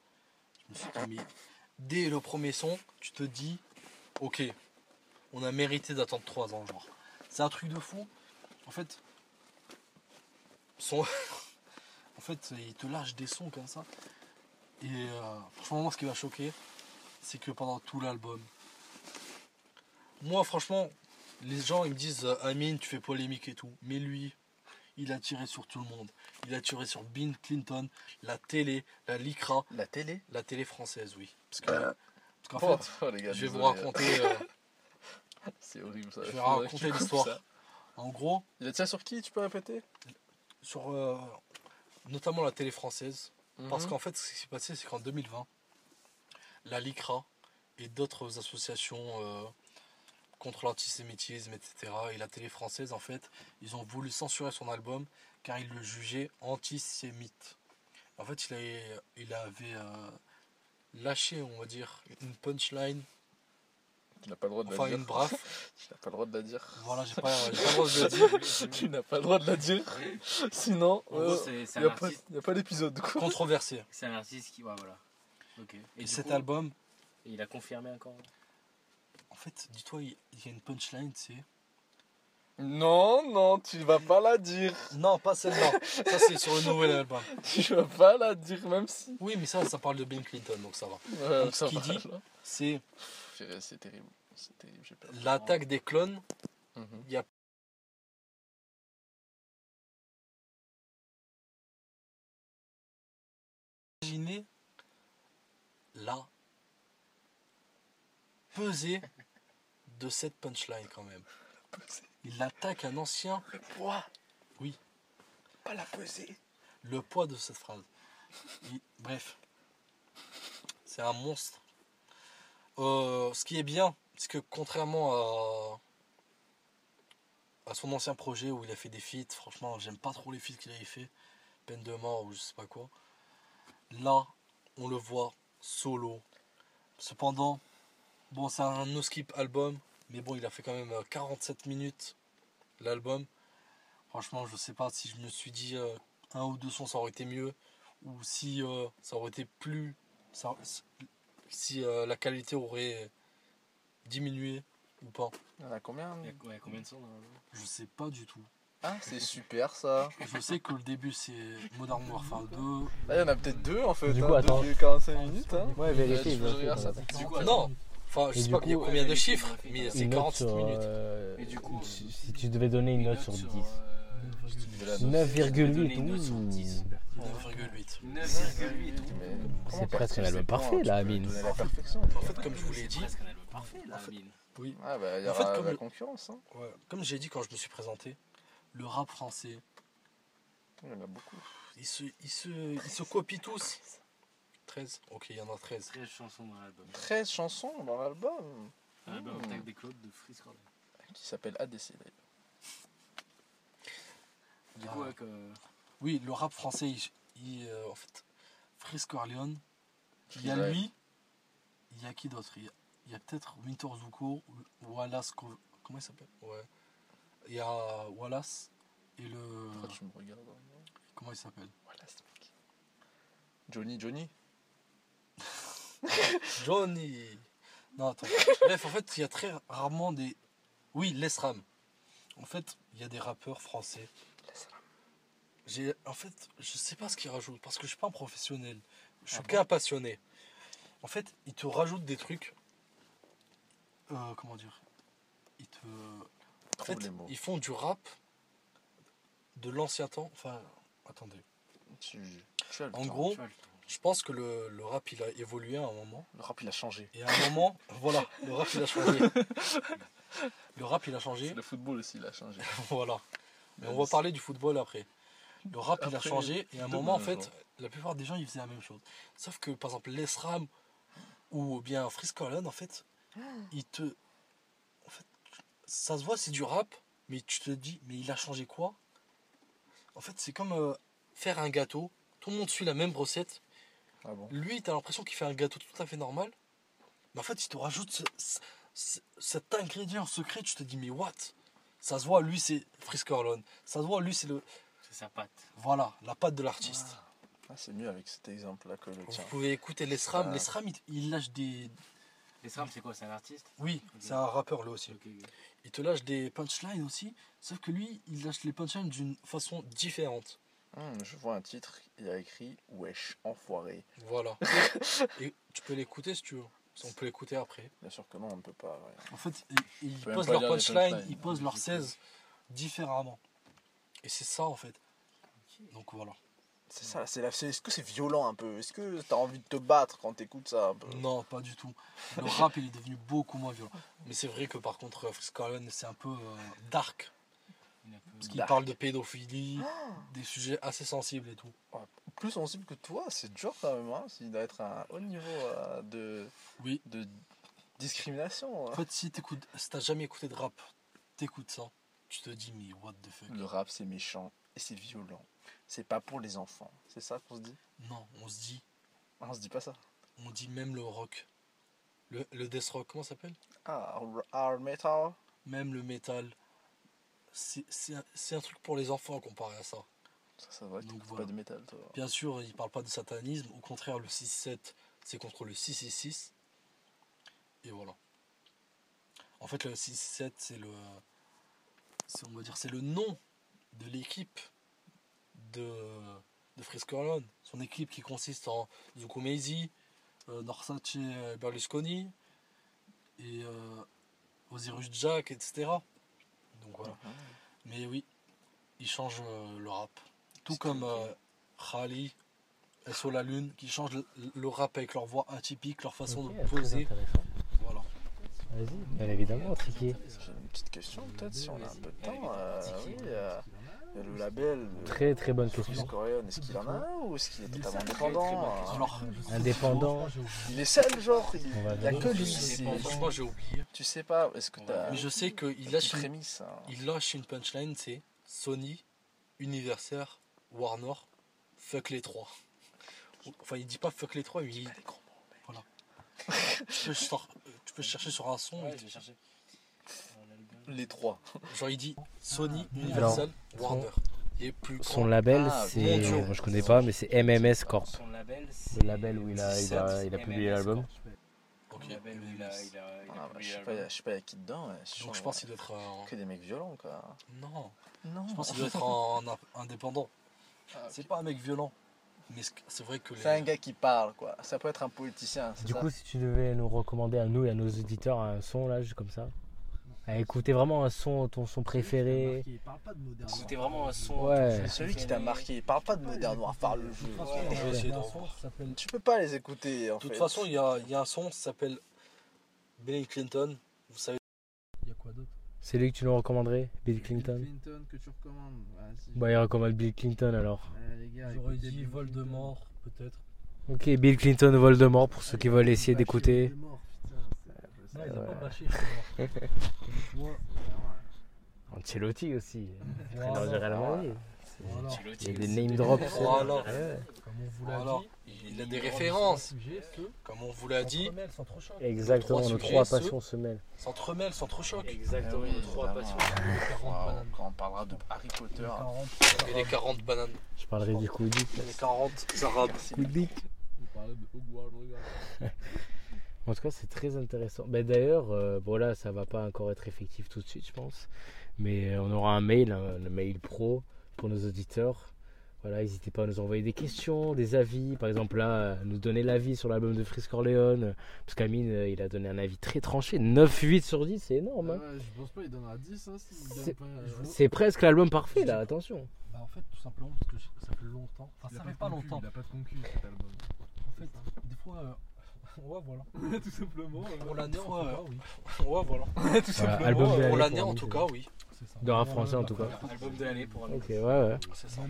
je me suis dit, mais dès le premier son, tu te dis, ok, on a mérité d'attendre 3 ans, genre. C'est un truc de fou. En fait, son... en fait, il te lâche des sons comme ça. Et euh, franchement, moi, ce qui m'a choqué, c'est que pendant tout l'album, moi, franchement, les gens, ils me disent, euh, Amine, tu fais polémique et tout. Mais lui, il a tiré sur tout le monde. Il a tiré sur Bill Clinton, la télé, la LICRA, La télé? La télé française, oui. Parce que, parce qu'en oh, fait, oh, les gars, je vais vous raconter, euh, C'est horrible ça. je vais raconter l'histoire. En gros, Il a tiré sur qui Tu peux répéter? sur euh, notamment la télé française. Parce Mhm. qu'en fait, ce qui s'est passé, c'est qu'en 2020, la LICRA et d'autres associations euh, contre l'antisémitisme, etc., et la télé française, en fait, ils ont voulu censurer son album car ils le jugeaient antisémite. En fait, il, a- il avait euh, lâché, on va dire, une punchline, Tu n'as pas le droit de enfin la dire. une braffe. Tu n'as pas le droit de la dire. Voilà, j'ai pas, j'ai pas le droit de le dire. tu n'as pas le droit de la dire. Sinon, euh, il n'y un, a, pas- artiste- y a pas d'épisode. Controversé. c'est un artiste qui. Ouais, voilà. Ok. Et, cet coup, album, Il a confirmé encore en fait, dis-toi, il il y a une punchline, c'est. Non, non, tu vas pas la dire. Non, pas celle-là. Ça, c'est sur le nouvel album. Tu vas pas la dire, même si. Oui, mais ça, ça parle de Bill Clinton, donc ça va. Ouais, Donc, ce ça qu'il va, dit-. C'est C'est terrible. L'attaque des clones. Mhm. Imaginez la pesée de cette punchline quand même. Il attaque un ancien. Le poids. Oui. Pas la pesée. Le poids de cette phrase. Il- bref. C'est un monstre. Euh, ce qui est bien, c'est que contrairement à, son ancien projet où il a fait des feats, franchement, j'aime pas trop les feats qu'il avait fait. Peine de mort ou je sais pas quoi. Là, on le voit solo. Cependant, bon, c'est un no-skip album, mais bon, il a fait quand même euh, 47 minutes l'album. Franchement, je sais pas si je me suis dit euh, un ou deux sons ça aurait été mieux, ou si euh, ça aurait été plus. Si euh, la qualité aurait diminué ou pas. Il y en a combien Il y a ouais, combien de sons Je sais pas du tout. Ah, c'est super ça. Je sais que le début c'est Modern Warfare 2. Là, il y en a peut-être deux en fait. Du hein, coup, attends. depuis 45 minutes. Hein. Ouais, vérifie, tu veux vérifie, regarder ça attends. tout de suite. Du coup, Non Enfin, je Et sais pas coup, combien de ouais, chiffres, mais c'est Une note 47 sur, minutes. euh, Et du coup, si, si tu devais donner une note sur 10. euh, Tu devais la 9,8, donner une note sur ouh. 10. 9,8. 9,8. Mais C'est presque un album parfait, là, Amine. la. En fait, comme je vous l'ai dit, oui. Ah bah il y En fait, comme la le- concurrence. Hein. Ouais, Comme j'ai dit quand je me suis présenté, le rap français, Il y en a beaucoup. ils se, ils se, ils se copient tous. 13 Ok, il y en a 13. 13 chansons dans l'album. 13 chansons dans l'album. L'album Mmh. Attaque des Claudes de Freeze. Qui s'appelle ADC d'ailleurs. Du Ah. coup, avec. euh, Oui, le rap français, il, euh, en fait, Freeze Corleone, il y a Ouais. lui, il y a qui d'autre? Il y a, il y a peut-être Winter Zuko, Wallace, Co- comment il s'appelle? Ouais. Il y a Wallace et le. Pourquoi tu me regardes hein Comment il s'appelle? Voilà ce mec. Johnny, Johnny? Johnny Non, attends. Bref, en fait, il y a très rarement des. Oui, l'ESRAM. En fait, il y a des rappeurs français. J'ai, en fait, je sais pas ce qu'ils rajoutent parce que je suis pas un professionnel. Je suis Ah qu'un passionné. En fait, ils te rajoutent des trucs. euh, comment dire Ils te. En fait, les mots. ils font du rap de l'ancien temps. Enfin, attendez. Tu, tu as le En temps. gros, tu vois, le- je pense que le, le rap il a évolué à un moment. le rap il a changé. Et à un moment, voilà, le rap il a changé. Le rap il a changé, Le football aussi il a changé. voilà. Mais on va parler du football après. Le rap il a changé et à un demain, moment en fait, la plupart des gens ils faisaient la même chose. Sauf que par exemple l'ESRAM ou bien Freeze Corleone en fait, ils te. En fait, ça se voit, c'est du rap, mais tu te dis, mais il a changé quoi? En fait, c'est comme euh, faire un gâteau. Tout le monde suit la même recette. Ah bon? Lui, t'as l'impression qu'il fait un gâteau tout à fait normal. Mais en fait, il te rajoute ce- ce- ce- cet ingrédient secret. Tu te dis, mais what? Ça se voit, lui, c'est Frisk Orlon. Ça se voit, lui, c'est le. C'est sa patte. Voilà, la patte de l'artiste. Ah, c'est mieux avec cet exemple-là que le Vous tien. pouvez écouter les SRAM. Ah. Les SRAM, il, il lâche des. Les Sram, c'est quoi C'est un artiste? Oui, c'est un rappeur, lui aussi. Il te lâche des punchlines aussi. Sauf que lui, il lâche les punchlines d'une façon différente. Hum, je vois un titre, il y a écrit Wesh, enfoiré. Voilà. Et tu peux l'écouter si tu veux. On peut l'écouter après. Bien sûr que non, on ne peut pas. ouais. En fait, ils, ils posent leur punchline, punchlines. ils posent leur 16 différemment. Et c'est ça en fait. Donc voilà. C'est ça, c'est la... c'est- est-ce que c'est violent un peu? Est-ce que t'as envie de te battre quand t'écoutes ça un peu? Non, pas du tout. Le rap, il est devenu beaucoup moins violent. Mais c'est vrai que par contre, Orleans, c'est un peu euh, dark. Il est peu- Parce qu'il parle de pédophilie, des sujets assez sensibles et tout. Plus sensible que toi, c'est dur quand même. Hein Il doit être à un haut niveau euh, de... Oui. de discrimination. En hein. fait, si t'écoutes, si t'as jamais écouté de rap, t'écoutes ça, tu te dis, mais what the fuck? Le rap, c'est méchant et c'est violent. C'est pas pour les enfants. C'est ça qu'on se dit? Non, on se dit, Ah, On se dit pas ça. on dit même le rock. Le, le death rock, comment ça s'appelle? Ah, hard metal Même le métal. C'est c'est un, c'est un truc pour les enfants comparé à ça. Ça, va, Donc t'écoutes voilà. pas de métal, toi. Bien sûr, il parle pas de satanisme. Au contraire, le 6-7, c'est contre le 6-6. Et voilà. En fait, le 6-7, c'est le. C'est- On va dire, c'est le nom de l'équipe de, de Orleans. Son équipe qui consiste en Zuko Meiji, euh, Norsace Berlusconi et euh, Osiris Jack, etc. Donc voilà. Mais oui, il change euh, le rap. Tout comme euh, Khali, SO La Lune, qui changent le, le rap avec leur voix atypique, leur façon de poser. Voilà. Vas-y, bien évidemment, Tiki. J'ai une petite question, peut-être, si on a un peu de temps. Euh, oui, euh, le label. Très très bonne question. Coréen, est-ce qu'il en a un ou est-ce qu'il est totalement indépendant Alors, Indépendant. Il est seul, genre Il On va il y a que lui. franchement, j'ai oublié. Tu sais pas, est-ce que t'as Mais je sais qu'il une lâche, une, prémisse hein il lâche une punchline c'est Sony, Universal, Warner, fuck les trois. Enfin, il dit pas fuck les trois, mais il, grands mots, mec. tu, peux chercher sur un son. Ouais, je vais chercher. Les trois. genre, il dit Sony, Universal, Warner. Et plus Son grand. label, Ah, c'est. Moi je connais pas, mais c'est MMS Corp. Son label, Le label où il a, il a, il a publié l'album. Ok. Le label où il a, il a, il a Ah, bah, publié je sais pas, l'album. je sais pas, il y a qui dedans. ouais, je Donc, je pense euh, qu'il doit être. en- Que des mecs violents, quoi. Non, Non. je pense qu'il doit être en, en indépendant. Ah. C'est pas un mec violent. Mais c'est- vrai que les. C'est un gars qui parle, quoi. Ça peut être un politicien, Du ça coup, si tu devais nous recommander à nous et à nos auditeurs un son là, juste comme ça, à écouter vraiment un son, ton son préféré. Il parle pas de moderne. C'était vraiment un son. Ouais. Celui qui t'a marqué. Parle pas de Modern Warfare, le jeu. façon, je vais essayer d'en voir. s'appelle Tu peux pas les écouter, en De toute fait. façon, il y a, il y a un son qui s'appelle Bill Clinton. Vous savez, Il y a quoi d'autre C'est lui que tu nous recommanderais, Bill Clinton Clinton que tu recommandes. Vas-y. Bah, il recommande Bill Clinton alors. Euh, J'aurais dit Bill Voldemort, peut-être. Ok, Bill Clinton, Voldemort pour ceux qui veulent essayer d'écouter. Voldemort, putain, c'est- Non, il a Ouais. pas bâché, Ancelotti aussi. Voilà. Dans le Real Madrid. Voilà. Il y a des name drops. Voilà. Ouais. Comme on vous l'a Voilà. dit, il a des références. sujets, Comme on vous l'a dit, s'entremêlent sans trop choc. Exactement, Trois nos trois passions se mêlent. s'entremêlent, s'entrechoquent. Exactement, Ah nos trois passions. Les 40 Wow, bananes. Quand on parlera de Harry Potter. Les 40, Et les 40 bananes. Je parlerai du Koudik. Les 40 arabes. Koudik. En tout cas, c'est très intéressant. Ben, D'ailleurs, euh, bon là, ça va pas encore être effectif tout de suite, je pense. Mais euh, on aura un mail, un, le mail pro pour nos auditeurs. Voilà, n'hésitez pas à nous envoyer des questions, des avis. Par exemple, là, euh, nous donner l'avis sur l'album de Frisk Orleans. euh, Parce qu'Amine, euh, il a donné un avis très tranché. 9-8 sur 10, c'est énorme. hein. Ah ouais, je pense pas qu'il donnera 10 hein, C'est- pas. euh, C'est presque l'album parfait, là, attention. Bah en fait tout simplement parce que ça fait longtemps. Enfin il ça fait pas longtemps. Il a pas de concu cet album. En fait, des fois, euh, ouais voilà. Tout simplement. euh, Pour l'année, en tout cas, oui. Ouais, voilà. Voilà, album de Pour l'année en tout cas, oui. De Ouais, français, en tout cas. Album de l'année pour un Ok, ouais, ouais. C'est ça.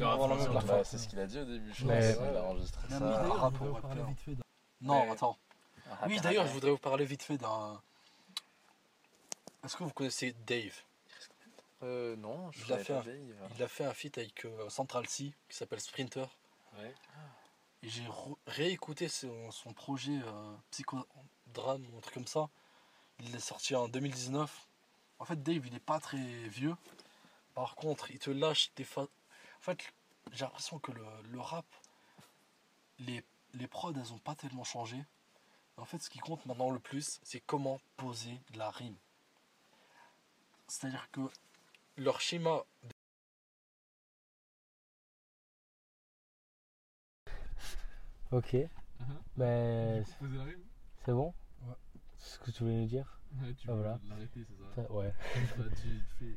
C'est ce qu'il a dit au début. Je pense. Il a enregistré ça. oui, D'ailleurs, rap je voudrais au vous parler rappeur. vite fait d'un- Non, attends. Oui, d'ailleurs, je voudrais vous parler vite fait d'un Est-ce que vous connaissez Dave? Euh, non, je Il a connais fait pas un- Dave. Il a fait un feat avec euh, Central C qui s'appelle Sprinter. Ouais. J'ai réécouté son, projet euh, Psychodrame ou un truc comme ça. Il est sorti en 2019. En fait, Dave, il est pas très vieux. Par contre, il te lâche des fa... En fait, j'ai l'impression que le, le rap, les, les prods, elles ont pas tellement changé. En fait, ce qui compte maintenant le plus, c'est comment poser la rime. C'est-à-dire que leur schéma Ok. Ben, Poser la rime c'est bon Ouais. C'est ce que tu voulais nous dire Ouais, tu Ah, veux voilà. l'arrêter, c'est ça Ouais. Bah, tu fais.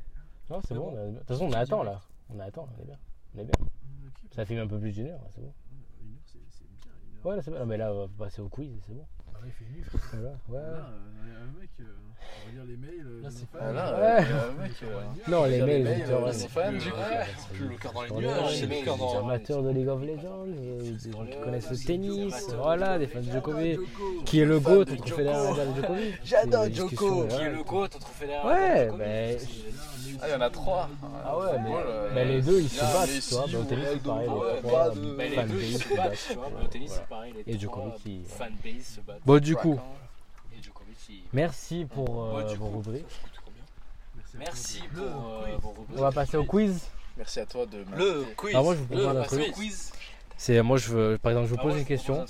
Non, c'est bon. bon. De toute façon, on attend là. On attend, on est bien. On est bien. Ah, ok, Ça filme un peu plus d'une heure, c'est bon. Une heure, c'est bien. Une heure. Ouais, là, c'est bien. Non, mais là, on va passer au quiz, c'est bon. Il fait nuit, frère. Voilà, ouais. Là, euh, un mec, euh, on va lire les mails. euh, Là, c'est pas-. Ah, là, a un mec. euh, Non, les Lire les mails, mails, euh, nos fans, du coup. plus le cœur dans les nuages, c'est le cœur dans. amateurs de League of Legends, euh, des gens qui connaissent le tennis, voilà, des fans de. Djokovic. Joko. Qui est le Fan GOAT de entre Joko. Federer et Djokovic J'adore C'est des Joko. discussions, Qui est le GOAT entre Federer Ouais, ben- Ah, il y en a trois. Ah ouais, mais, mais les deux ils se battent, tu vois. Mais au tennis, c'est pareil, ouais, les deux ils se battent, tu vois. mais. Au tennis, c'est pareil. Les Et Djokovic, il- fanbase se battent. Bon, du coup, merci pour euh, du vos coup, rubriques. Merci. pour euh, vos rubriques. On va passer au quiz. Merci à toi de Le m'inviter. quiz. Ah, moi, je vous le propose un Passer truc. au quiz. C'est moi, je veux, par exemple, je vous Ah, pose une question.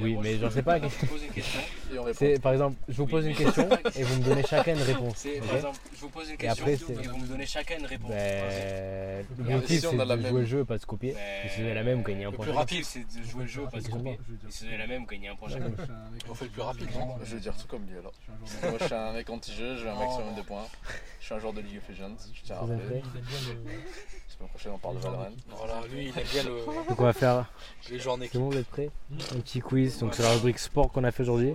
Oui, mais vous- sais pas. je vous pose une question. Et on répond. C'est par exemple, je vous pose une question et vous me donnez chacun une réponse. Par exemple, je vous pose une Et question après, et, c'est- vous me donnez chacun une réponse. Ben, si l'objectif on c'est a la de même- jouer le jeu, pas de se copier. Ben, Et si vous avez la même, vous gagnez un Le point. plus chacun. rapide, c'est de jouer le jeu, pas de se copier. Vais Et si vous avez la même, vous gagnez un point chacun. On fait le plus rapide, non Je vais dire tout comme lui alors. Je suis un joueur de- Moi je suis un mec anti-jeu, je veux un maximum de points. Je suis un joueur de League of Legends, je tiens à rappeler. Semaine prochaine on parle de Valorant. Voilà, lui, il aime bien le, Donc on va faire. les en C'est équipe. bon, vous êtes prêts Un petit quiz. Donc c'est la rubrique sport qu'on a fait aujourd'hui.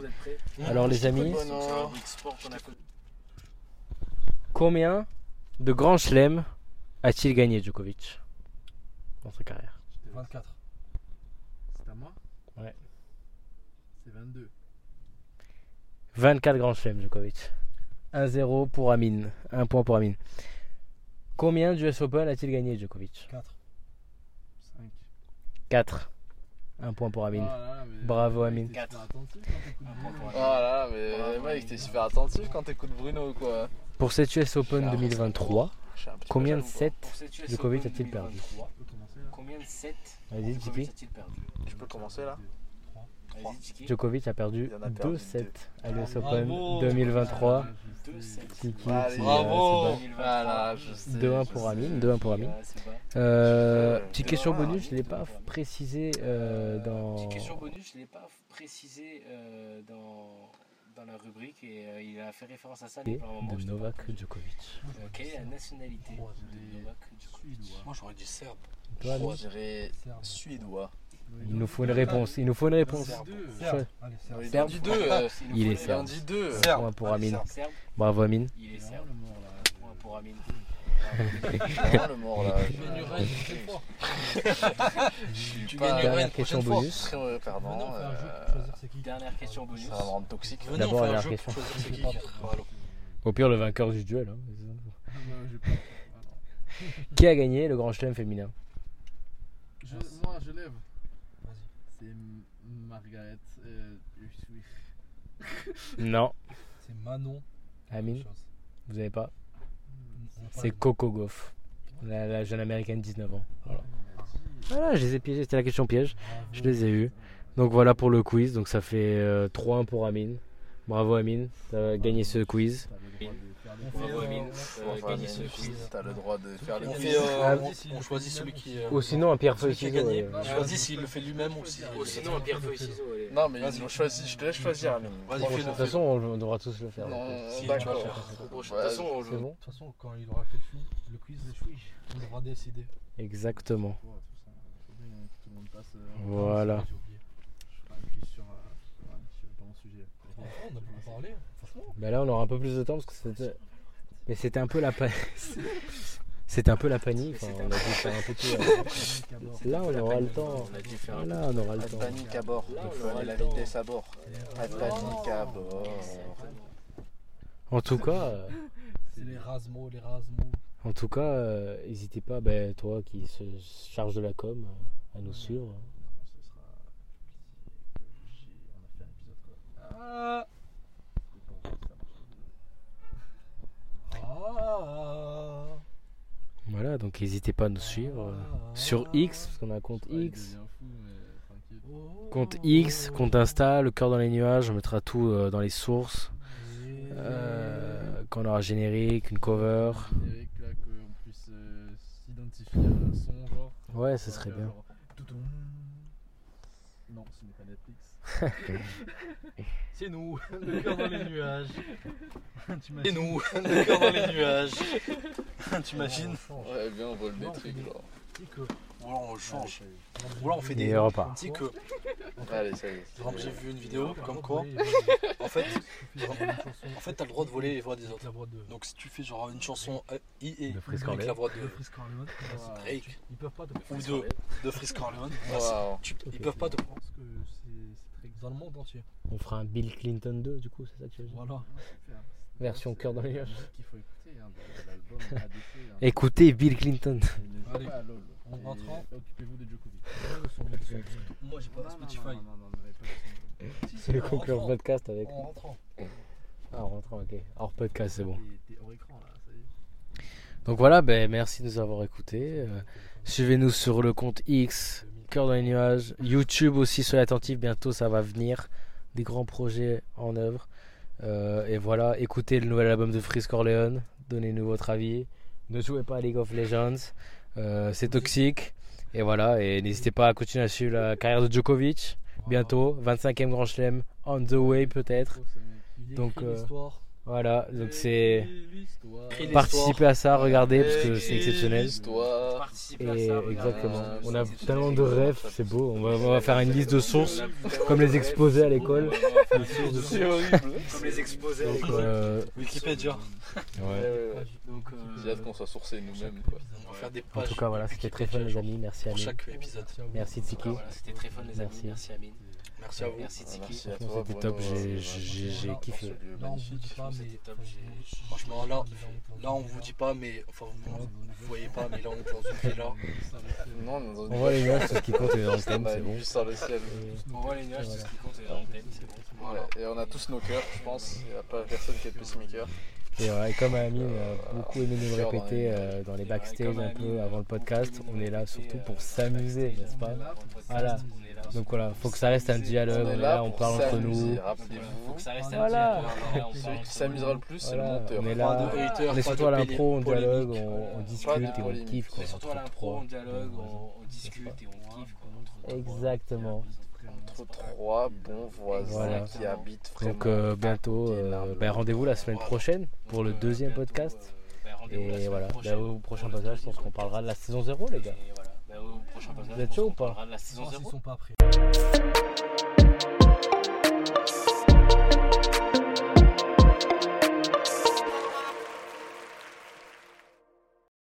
Alors les amis, combien de grands chelems a-t-il gagné Djokovic dans sa carrière? 24. C'est à moi? Ouais. C'est 22. 24 grands chelems Djokovic. 1-0 pour Amine. 1 point pour Amine. Combien d'US Open a-t-il gagné Djokovic 4. 5. 4. 1 point pour Amine. Ah Bravo, Amine. Quatre. Attentif quand t'écoutes Un point Bruno. pour Oh là là, mais mec, t'es super attentif quand t'écoutes Bruno quoi. Pour cette US Open Ah, 2023, Je suis un petit peu combien de jaloux, quoi. 7 Pour cette US Djokovic a-t-il perdu 2023, On peut commencer là Combien de 7 Vas-y, Je peux commencer là? Vas-y, Tiki. Djokovic a perdu Il en a perdu 2-7 à l'US Bravo. Open 2023. Ah, je 2, sais. 7. Tiki, Allez. qui, euh, Bravo. se bat. 2023. Voilà, je sais. 2-1 je pour. Amine, 2-1 pour Amine. Ah, Euh, petite deux question bonus, je Amine, l'ai pas précisé euh, dans. Petite question bonus, je ne l'ai pas précisé euh, dans, dans la rubrique et euh, il a fait référence à ça un moment. de Novak. Djokovic. Euh, quelle est la nationalité de Novak Djokovic Moi, j'aurais dit Serbe. Toi, Je Amine dirais Serbe. suédois. Il nous faut une réponse. Il nous faut une réponse. Serbe. Il euh, Il est serbe. Point pour Allez, Amine. Bravo Amine. il est serbe. vraiment le mort là. Point pour Amine. Le mort là. Je suis pas- Dernière question bonus. Euh, Pardon. Euh, pour. Dernière question bonus. Ça va me rendre toxique. D'abord, jeu question. pour. Au pire, le vainqueur du duel. hein. Ah, bah. Qui a gagné le Grand Chelem féminin? Moi, je lève. Euh. Non, C'est Manon. Amine, vous avez pas. C'est Coco Goff, la, la jeune américaine de 19 ans. Voilà. M'a dit. Voilà, je les ai piégés, c'était la question piège. Bravo. Je les ai eus. Donc voilà pour le quiz. Donc ça fait euh, 3-1 pour Amine. Bravo Amine, t'as gagné ce quiz. T'as le droit de faire les On fait, euh, on- Euh, gagner ce quiz. T'as le droit de faire les On quiz. fait, euh, Ah, on- on choisit celui qui. ou euh, Ou sinon un pierre feuille gagné. ouais. On choisit s'il le fait lui-même ou si. Oh, sinon, un pierre feuille ciseaux. allez. Non, mais Vas-y. ils ont choisi. Je te laisse choisir, De toute façon, on, on devra tous le faire. Non, Si, tu d'accord. vas le faire. De toute façon, on De toute façon, quand il aura fait le, chou- le quiz de Chouich, on devra décider. Exactement. Euh, Voilà. Quiz euh, on a pu en parler. Franchement. Bah là, on aura un peu plus de temps parce que c'était. Mais c'était un peu la panique. C'était un peu la panique. enfin, on a dû faire un peu tout. Panique à bord. Là, on aura le temps. Là, on aura le temps. panique à bord. Il faut aller la vitesse à bord. Pas de panique à bord. En tout cas, euh, C'est les Rasmo, les Rasmo. en tout cas, euh, n'hésitez pas, ben, toi qui se charge de la com, euh, à nous suivre. Ce sera plus petit que j'ai- on a fait un épisode quoi. Ah, Et pour voir si ça marche. ah, Voilà, donc n'hésitez pas à nous suivre euh, sur X, parce qu'on a un compte X. Compte X, compte Insta, le cœur dans les nuages, on mettra tout euh, dans les sources. Euh, quand on aura générique, une cover. Ouais, ce serait bien. genre, toutoum. Non, ce n'est pas Netflix. C'est nous, le cœur dans les nuages. C'est nous, le cœur dans les nuages. T'imagines Ouais, bien, on vole des trucs, que. Ou alors on le change. Ou alors on fait des. Tu sais que. Allez, ça y est. Par exemple, j'ai vu une vidéo comme quoi. En fait, en fait, t'as le droit de voler les voix des autres. Donc si tu fais genre une chanson euh, I et avec la voix de. Drake ils peuvent pas te ou de, de Frisk Corleone, tu- ils peuvent pas te dans le monde entier. On fera un Bill Clinton 2, du coup, c'est ça que tu veux dire Voilà. Version cœur dans les nuages. qu'il faut écouter, hein, de l'album ADC. hein. Écoutez Bill Clinton. Allez, en Et rentrant. Occupez-vous de Djokovic. Moi j'ai pas Spotify. Non, non, non, pas de son. Si, C'est le en conclure rentrant. podcast avec. En rentrant. Ah, en rentrant, ok. Hors podcast, c'est bon. T'es hors écran là, ça y est. Donc voilà, ben, merci de nous avoir écoutés. Euh, Suivez-nous sur le compte X, Cœur dans les nuages. YouTube aussi, soyez attentifs, bientôt ça va venir. Des grands projets en œuvre. Euh, et voilà, écoutez le nouvel album de Freeze Corleone. Donnez-nous votre avis. Ne jouez pas à League of Legends. Euh, c'est toxique. Et voilà, et n'hésitez pas à continuer à suivre la carrière de Djokovic. Bientôt, 25e Grand Chelem, on the way peut-être. Oh, Donc, euh. Voilà, donc c'est participer à ça, regardez parce que c'est exceptionnel. L'histoire. Participer à Et exactement, euh, on a tellement de rêves, c'est beau. On va, on va faire une liste de sources, comme les exposés à l'école. Comme C'est horrible. les exposés à Donc, l'école. euh, Wikipédia. ouais. Euh, J'ai hâte qu'on soit sourcés nous-mêmes, quoi. On va faire des En tout cas, voilà, c'était très fun, les amis. Merci Pour Amine. chaque épisode. Merci Tiki. voilà, c'était très fun, les amis. Merci. Merci, Amine. Merci à vous. Merci, Ah, Tiki. Merci à Franchement, toi. c'était top, j'ai- euh, kiffé. Là, on vous dit pas, mais. Franchement, là, là on vous dit pas, mais enfin vous, vous voyez pas, mais là on est dans une villa. Non, on est dans une On voit les nuages, c'est ce qui compte, est dans le thème, c'est bon. sur le ciel. Et- On voit les nuages, c'est ce qui compte, et l'antenne, c'est bon. Voilà. Et on a tous nos cœurs, je pense. Il n'y a pas personne qui a plus mes cœurs. Et, et comme Amine a beaucoup aimé nous le dans répéter euh, dans les Et backstage un peu avant le podcast, aimé on est là surtout euh, pour dans les s'amuser, n'est-ce pas le Voilà. On est Donc voilà, faut que ça reste un dialogue, On est on est là on parle entre nous. Faut rappelez-vous. que ça reste un Voilà. dialogue, on est là, on Celui qui s'amusera le plus, c'est le monteur. on est Pas là. de haters, On est surtout à l'impro, on dialogue, on, on discute et on kiffe. Quoi, Mais surtout à l'impro, on dialogue, on, on discute et on kiffe. Quoi, entre trois. Exactement. Entre trois bons voisins Voilà. qui habitent vraiment. Donc euh, bientôt, euh, ben, rendez-vous la semaine prochaine pour le euh, deuxième podcast. ben, Et voilà, Ben, au prochain podcast, je pense qu'on parlera de la saison 0, les gars. Au prochain podcast, êtes je pense chaud ou pas la saison Voir 0. s'ils sont pas prêts.